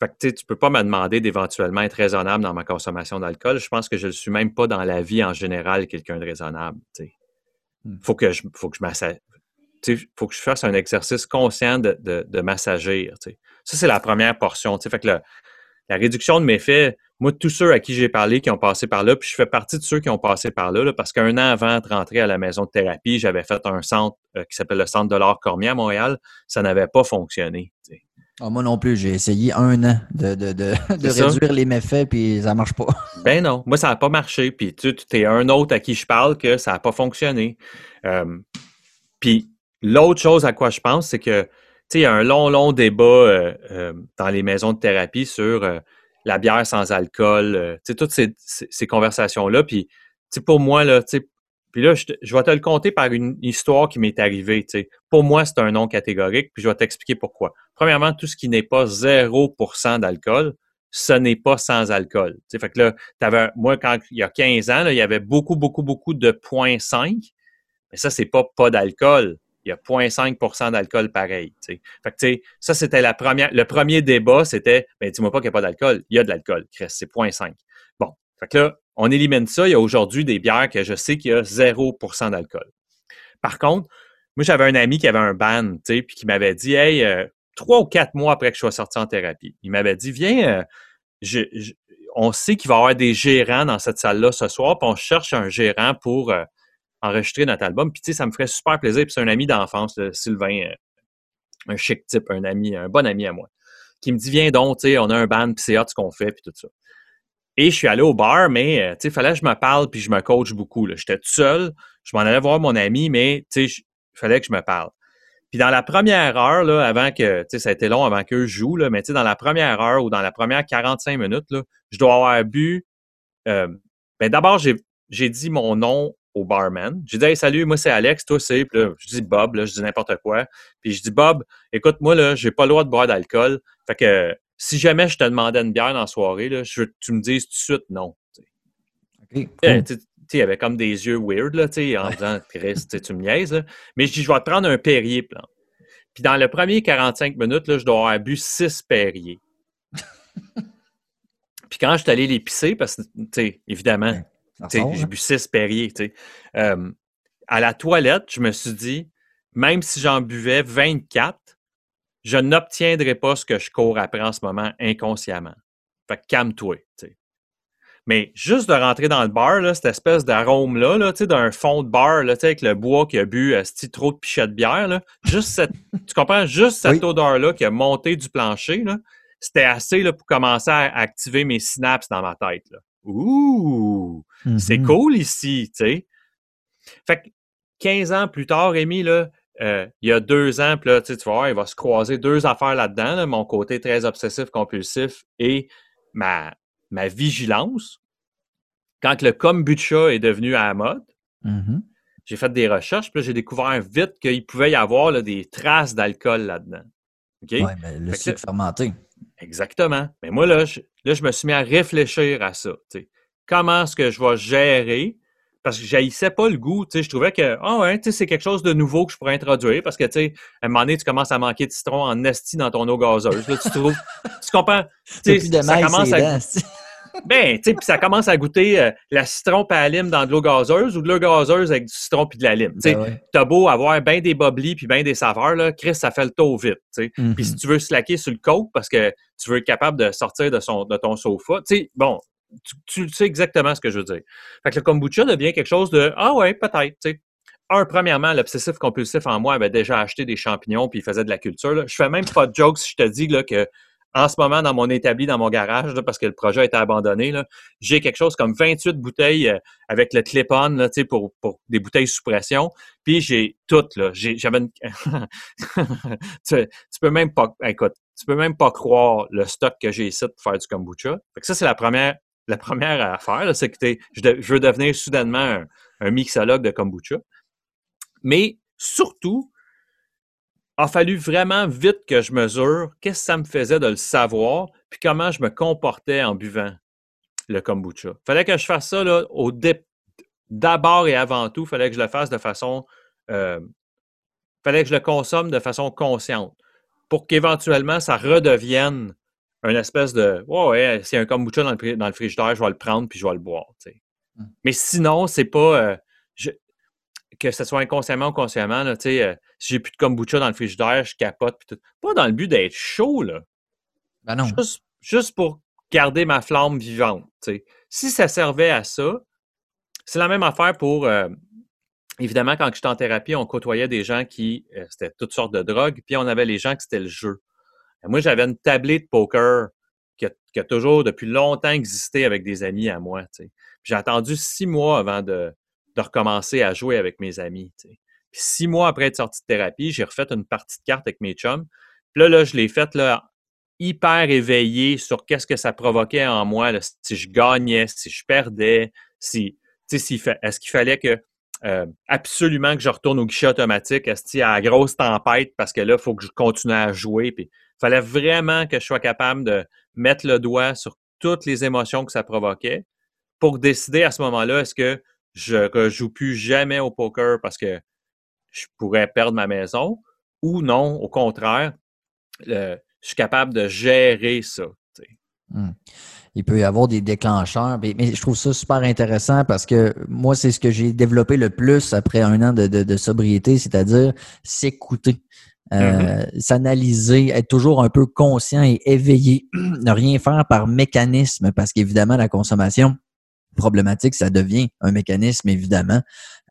Fait que tu peux pas me demander d'éventuellement être raisonnable dans ma consommation d'alcool. Je pense que je ne suis même pas dans la vie en général quelqu'un de raisonnable. Il hmm. Faut que je faut que je faut que je fasse un exercice conscient de, de, m'assagir. Ça, c'est la première portion. Fait que la, réduction de méfaits, moi, tous ceux à qui j'ai parlé qui ont passé par là, puis je fais partie de ceux qui ont passé par là, parce qu'un an avant de rentrer à la maison de thérapie, j'avais fait un centre euh, qui s'appelle le Centre de l'art Cormier à Montréal. Ça n'avait pas fonctionné. Ah, moi non plus, j'ai essayé un an de, de, de, réduire les méfaits, puis ça marche pas. <laughs> Ben non, moi ça n'a pas marché. Puis tu es un autre à qui je parle que ça n'a pas fonctionné. Euh, puis l'autre chose à quoi je pense, c'est que il y a un long, long débat euh, euh, dans les maisons de thérapie sur la bière sans alcool, tu sais, toutes ces, ces, conversations-là. Puis pour moi, là, puis là, je, vais te le compter par une histoire qui m'est arrivée. Pour moi, c'est un nom catégorique, puis je vais t'expliquer pourquoi. Premièrement, tout ce qui n'est pas 0% d'alcool, ce n'est pas sans alcool. fait que là, avais, moi, quand il y a 15 ans, il y avait beaucoup, beaucoup, beaucoup de 0.5, mais ça, c'est pas pas d'alcool. Il y a 0.5% d'alcool pareil. Fait que, ça, c'était la première, le premier débat, c'était, ben, dis-moi pas qu'il n'y a pas d'alcool. Il y a de l'alcool, c'est 0.5. Bon. Fait que là, on élimine ça. Il y a aujourd'hui des bières que je sais qu'il y a 0% d'alcool. Par contre, moi, j'avais un ami qui avait un ban, tu sais, puis qui m'avait dit, hey, euh, trois ou quatre mois après que je sois sorti en thérapie, il m'avait dit, viens, euh, on sait qu'il va y avoir des gérants dans cette salle-là ce soir, puis on cherche un gérant pour euh, enregistrer notre album. Puis, tu sais, ça me ferait super plaisir. Puis, c'est un ami d'enfance, Sylvain, un chic type, un ami, un bon ami à moi, qui me dit, viens donc, tu sais, on a un band, puis c'est hot ce qu'on fait, puis tout ça. Et je suis allé au bar, mais euh, il fallait que je me parle puis je me coach beaucoup. J'étais tout seul, je m'en allais voir mon ami, mais il fallait que je me parle. Puis dans la première heure, là, avant que, tu sais, ça a été long avant qu'eux jouent, là, mais dans la première heure ou dans la première 45 minutes, là, je dois avoir bu. Euh, ben d'abord, j'ai dit mon nom au barman. J'ai dit salut, moi c'est Alex, toi c'est. Puis je dis Bob, là, je dis n'importe quoi. Puis je dis Bob, écoute, moi, là, j'ai pas le droit de boire d'alcool. Fait que si jamais je te demandais une bière dans la soirée, là, je, tu me dises tout de suite non. Euh, il avait comme des yeux weird, là, en disant, Chris, tu me niaises. Mais je dis, je vais te prendre un Perrier, plan. Puis dans le premier 45 minutes, là, je dois avoir bu six Perrier. <laughs> Puis quand je suis allé les pisser, parce que, évidemment, j'ai hein? bu six Perrier, tu sais. Euh, à la toilette, je me suis dit, même si j'en buvais 24, je n'obtiendrai pas ce que je cours après en ce moment inconsciemment. Fait que calme-toi. Mais juste de rentrer dans le bar, là, cette espèce d'arôme-là, là, d'un fond de bar, là, avec le bois qui a bu euh, trop de pichets de bière, là, juste cette, <laughs> tu comprends? Juste cette odeur-là qui a monté du plancher, c'était assez là, pour commencer à activer mes synapses dans ma tête. Là. Ouh! C'est mm-hmm. cool ici, tu sais. Fait que 15 ans plus tard, Rémi, là, euh, il y a deux ans, puis là, tu voir, il va se croiser deux affaires là-dedans, mon côté très obsessif-compulsif et ma, ma vigilance. Quand le kombucha est devenu à la mode, mm-hmm. j'ai fait des recherches, puis j'ai découvert vite qu'il pouvait y avoir des traces d'alcool là-dedans. Oui, mais le sucre fermenté. Exactement. Mais moi, là je, là, je me suis mis à réfléchir à ça. Comment est-ce que je vais gérer parce que j'haïssais pas le goût. Tu sais, je trouvais que, ah ouais, tu sais, c'est quelque chose de nouveau que je pourrais introduire parce que, tu sais, à un moment donné, tu commences à manquer de citron en esti dans ton eau gazeuse. Là, tu trouves, <laughs> tu comprends? Tu sais, ça commence à. <laughs> Ben, tu sais, puis ça commence à goûter euh, la citron et la lime dans de l'eau gazeuse ou de l'eau gazeuse avec du citron puis de la lime. Tu sais, ben t'as beau avoir bien des boblis puis bien des saveurs, là, Chris, ça fait le tour vite. Tu sais. Puis si tu veux slacker sur le coke parce que tu veux être capable de sortir de, son, de ton sofa, tu sais, bon, tu, sais exactement ce que je veux dire. Fait que le kombucha devient quelque chose de Ah ouais, peut-être. Un, premièrement, l'obsessif compulsif en moi avait déjà acheté des champignons puis faisait de la culture. Là. Je fais même pas de jokes si je te dis là, que en ce moment, dans mon établi, dans mon garage, parce que le projet a été abandonné, j'ai quelque chose comme 28 bouteilles euh, avec le clip-on pour, pour des bouteilles sous pression. Puis j'ai toutes. Là. J'avais <laughs> tu, peux même pas. Écoute, tu peux même pas croire le stock que j'ai ici pour faire du kombucha. Fait que ça, c'est la première la première affaire, c'est que je, veux devenir soudainement un, mixologue de kombucha. Mais surtout, il a fallu vraiment vite que je mesure qu'est-ce que ça me faisait de le savoir, puis comment je me comportais en buvant le kombucha. Fallait que je fasse ça là, au d'abord et avant tout, il fallait que je le fasse de façon. Euh, fallait que je le consomme de façon consciente pour qu'éventuellement ça redevienne un espèce de Ouais, ouais, s'il y a un kombucha dans le, dans le frigidaire, je vais le prendre puis je vais le boire. Mmh. Mais sinon, c'est pas. Euh, que ce soit inconsciemment ou consciemment, là, euh, si j'ai plus de kombucha dans le frigidaire, je capote. Tout. Pas dans le but d'être chaud, là. Ben non. Juste, pour garder ma flamme vivante. Si ça servait à ça, c'est la même affaire pour. Euh, évidemment, quand j'étais en thérapie, on côtoyait des gens qui. c'était toutes sortes de drogues, puis on avait les gens qui c'était le jeu. Moi, j'avais une tablée de poker qui a, toujours depuis longtemps existé avec des amis à moi. J'ai attendu six mois avant de, recommencer à jouer avec mes amis. Six mois après être sorti de thérapie, j'ai refait une partie de cartes avec mes chums. Là, là je l'ai faite hyper éveillé sur qu'est-ce que ça provoquait en moi, si je gagnais, si je perdais, si, est-ce qu'il fallait que euh, absolument que je retourne au guichet automatique, est-ce a la grosse tempête parce que là, il faut que je continue à jouer. Fallait vraiment que je sois capable de mettre le doigt sur toutes les émotions que ça provoquait pour décider à ce moment-là, est-ce que je ne joue plus jamais au poker parce que je pourrais perdre ma maison ou non, au contraire, je suis capable de gérer ça. Hmm. Il peut y avoir des déclencheurs, mais, je trouve ça super intéressant parce que moi, c'est ce que j'ai développé le plus après un an de, sobriété, c'est-à-dire s'écouter. Euh, mm-hmm. s'analyser, être toujours un peu conscient et éveillé, <clears throat> ne rien faire par mécanisme, parce qu'évidemment, la consommation problématique, ça devient un mécanisme, évidemment.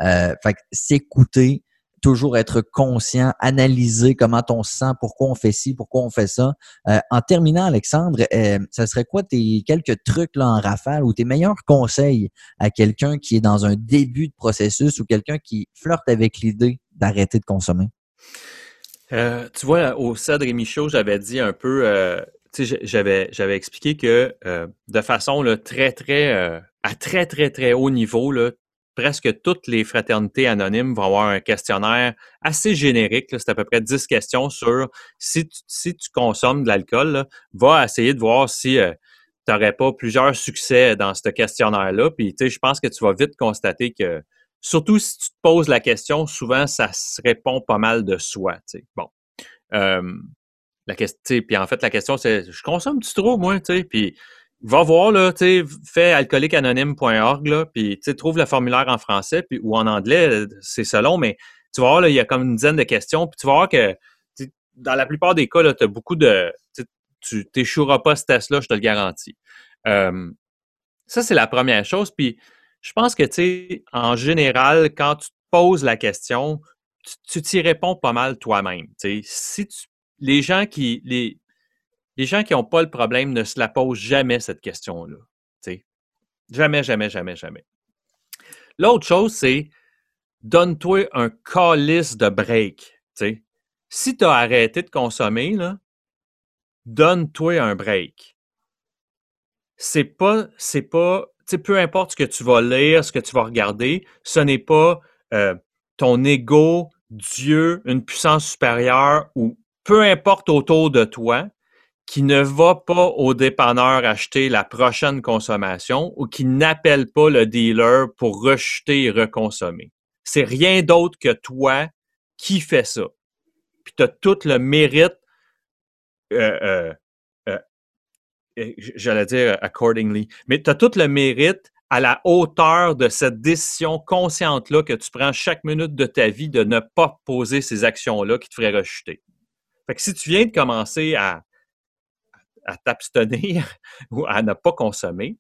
Euh, fait s'écouter, toujours être conscient, analyser comment on se sent, pourquoi on fait ci, pourquoi on fait ça. Euh, en terminant, Alexandre, euh, ça serait quoi tes quelques trucs là, en rafale ou tes meilleurs conseils à quelqu'un qui est dans un début de processus ou quelqu'un qui flirte avec l'idée d'arrêter de consommer? Euh, tu vois, au Cèdre et Michaud, j'avais dit un peu, j'avais, j'avais expliqué que de façon très, très, à très, très, très haut niveau, presque toutes les fraternités anonymes vont avoir un questionnaire assez générique. C'est à peu près 10 questions sur si tu, si tu consommes de l'alcool, va essayer de voir si euh, tu n'aurais pas plusieurs succès dans ce questionnaire-là. Puis, tu sais, je pense que tu vas vite constater que, surtout si tu te poses la question, souvent, ça se répond pas mal de soi. Bon. Euh, la question, puis en fait, la question, c'est je consomme-tu trop, moi? Puis va voir, là, fais alcooliqueanonyme.org, là, puis trouve le formulaire en français ou en anglais, c'est selon, mais tu vas il y a comme une dizaine de questions, puis tu vas que dans la plupart des cas, tu as beaucoup de. Tu t'échoueras pas ce test-là, je te le garantis. ça, c'est la première chose. Puis je pense que, tu sais, en général, quand tu te poses la question, tu t'y réponds pas mal toi-même. Si tu, les gens qui. Les, gens qui n'ont pas le problème ne se la posent jamais, cette question-là. Jamais, jamais, jamais, jamais. L'autre chose, c'est donne-toi un calice de break. Si tu as arrêté de consommer, donne-toi un break. C'est pas, c'est pas, peu importe ce que tu vas lire, ce que tu vas regarder, ce n'est pas euh, ton ego, Dieu, une puissance supérieure ou peu importe autour de toi qui ne va pas au dépanneur acheter la prochaine consommation ou qui n'appelle pas le dealer pour rejeter et reconsommer. C'est rien d'autre que toi qui fais ça. Puis tu as tout le mérite, euh, euh, j'allais dire accordingly, mais tu as tout le mérite à la hauteur de cette décision consciente-là que tu prends chaque minute de ta vie de ne pas poser ces actions-là qui te feraient rejeter. Fait que si tu viens de commencer à à t'abstenir <laughs> ou à ne pas consommer,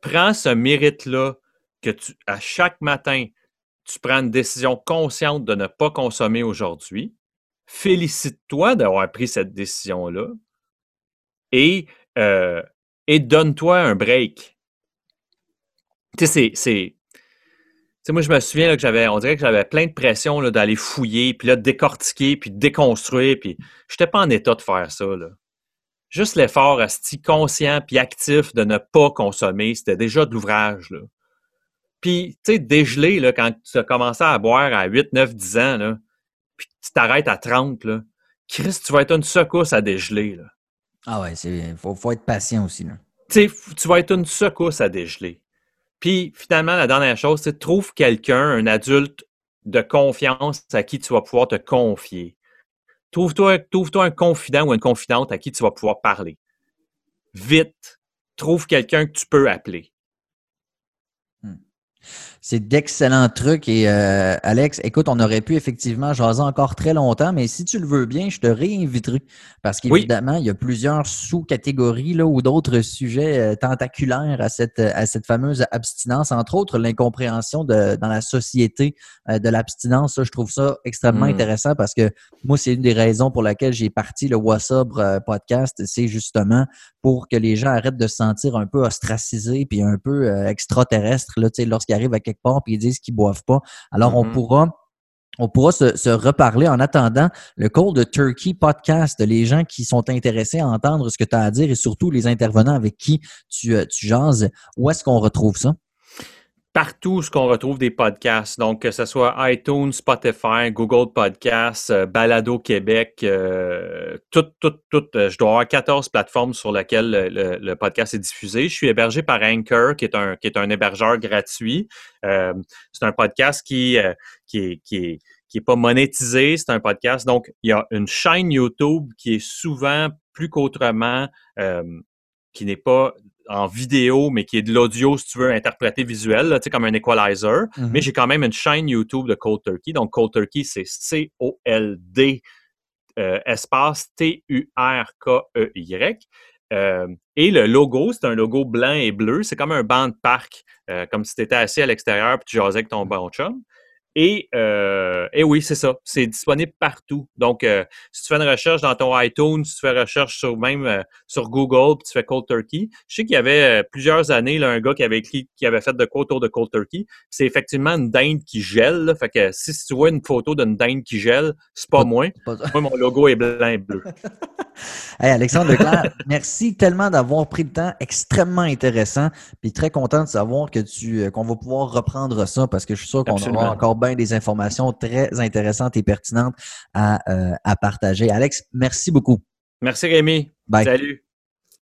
prends ce mérite-là que tu, à chaque matin, tu prends une décision consciente de ne pas consommer aujourd'hui. Félicite-toi d'avoir pris cette décision-là et, euh, et donne-toi un break. Tu sais, c'est. moi, je me souviens que j'avais, on dirait que j'avais plein de pression d'aller fouiller, puis là, décortiquer, puis déconstruire, puis je n'étais pas en état de faire ça. Là juste l'effort asti conscient puis actif de ne pas consommer, c'était déjà de l'ouvrage. Puis, tu sais, dégeler, là, quand tu as commencé à boire à 8, 9, 10 ans, là, puis tu t'arrêtes à 30, là, Chris, tu vas être une secousse à dégeler. Là. Ah ouais, il faut, faut, être patient aussi. Là. Tu vas être une secousse à dégeler. Puis, finalement, la dernière chose, c'est trouve quelqu'un, un adulte de confiance à qui tu vas pouvoir te confier. Trouve-toi un confident ou une confidente à qui tu vas pouvoir parler. Vite, trouve quelqu'un que tu peux appeler. C'est d'excellents trucs. Et euh, Alex, écoute, on aurait pu effectivement jaser encore très longtemps, mais si tu le veux bien, je te réinviterai. Parce qu'évidemment, il y a plusieurs sous-catégories là, ou d'autres sujets euh, tentaculaires à cette, à cette fameuse abstinence, entre autres l'incompréhension de, dans la société euh, de l'abstinence. Je trouve ça extrêmement hmm. intéressant parce que moi, c'est une des raisons pour laquelle j'ai parti le Wassobre podcast. C'est justement pour que les gens arrêtent de se sentir un peu ostracisés puis un peu extraterrestres lorsqu'ils arrivent à quelque part puis ils disent qu'ils boivent pas. Alors, on mm-hmm. pourra on pourra se, reparler en attendant le Call de Turkey podcast, les gens qui sont intéressés à entendre ce que tu as à dire et surtout les intervenants avec qui tu, euh, tu jases. Où est-ce qu'on retrouve ça? Partout ce qu'on retrouve des podcasts. Donc, que ce soit iTunes, Spotify, Google Podcasts, euh, Balado Québec, euh, tout, tout, tout. Euh, je dois avoir 14 plateformes sur lesquelles le, podcast est diffusé. Je suis hébergé par Anchor, qui est un, qui est un hébergeur gratuit. c'est un podcast qui, qui qui est n'est pas monétisé, c'est un podcast. Donc, il y a une chaîne YouTube qui est souvent plus qu'autrement qui n'est pas en vidéo, mais qui est de l'audio, si tu veux, interpréter visuel, là, comme un equalizer. Mhm. Mais j'ai quand même une chaîne YouTube de Cold Turkey. Donc, Cold Turkey, c'est C-O-L-D euh, espace T-U-R-K-E-Y. Euh, et le logo, c'est un logo blanc et bleu. C'est comme un banc de parc, euh, comme si tu étais assis à l'extérieur et tu jasais avec ton bon chum. Et, euh, et oui, c'est ça. C'est disponible partout. Donc, euh, si tu fais une recherche dans ton iTunes, si tu fais une recherche sur même euh, sur Google, puis tu fais Cold Turkey, je sais qu'il y avait euh, plusieurs années là, un gars qui avait écrit, qui avait fait de quoi autour de Cold Turkey. C'est effectivement une dinde qui gèle. là. Fait que si tu vois une photo d'une dinde qui gèle, c'est pas Pas- moi. Pas- Moi, mon logo est blanc et bleu. <laughs> Hey, Alexandre Leclerc, merci tellement d'avoir pris le temps, extrêmement intéressant, puis très content de savoir que tu euh, qu'on va pouvoir reprendre ça parce que je suis sûr qu'on aura encore bien des informations très intéressantes et pertinentes à, euh, à partager. Alex, merci beaucoup. Merci Rémi. Bye. Salut.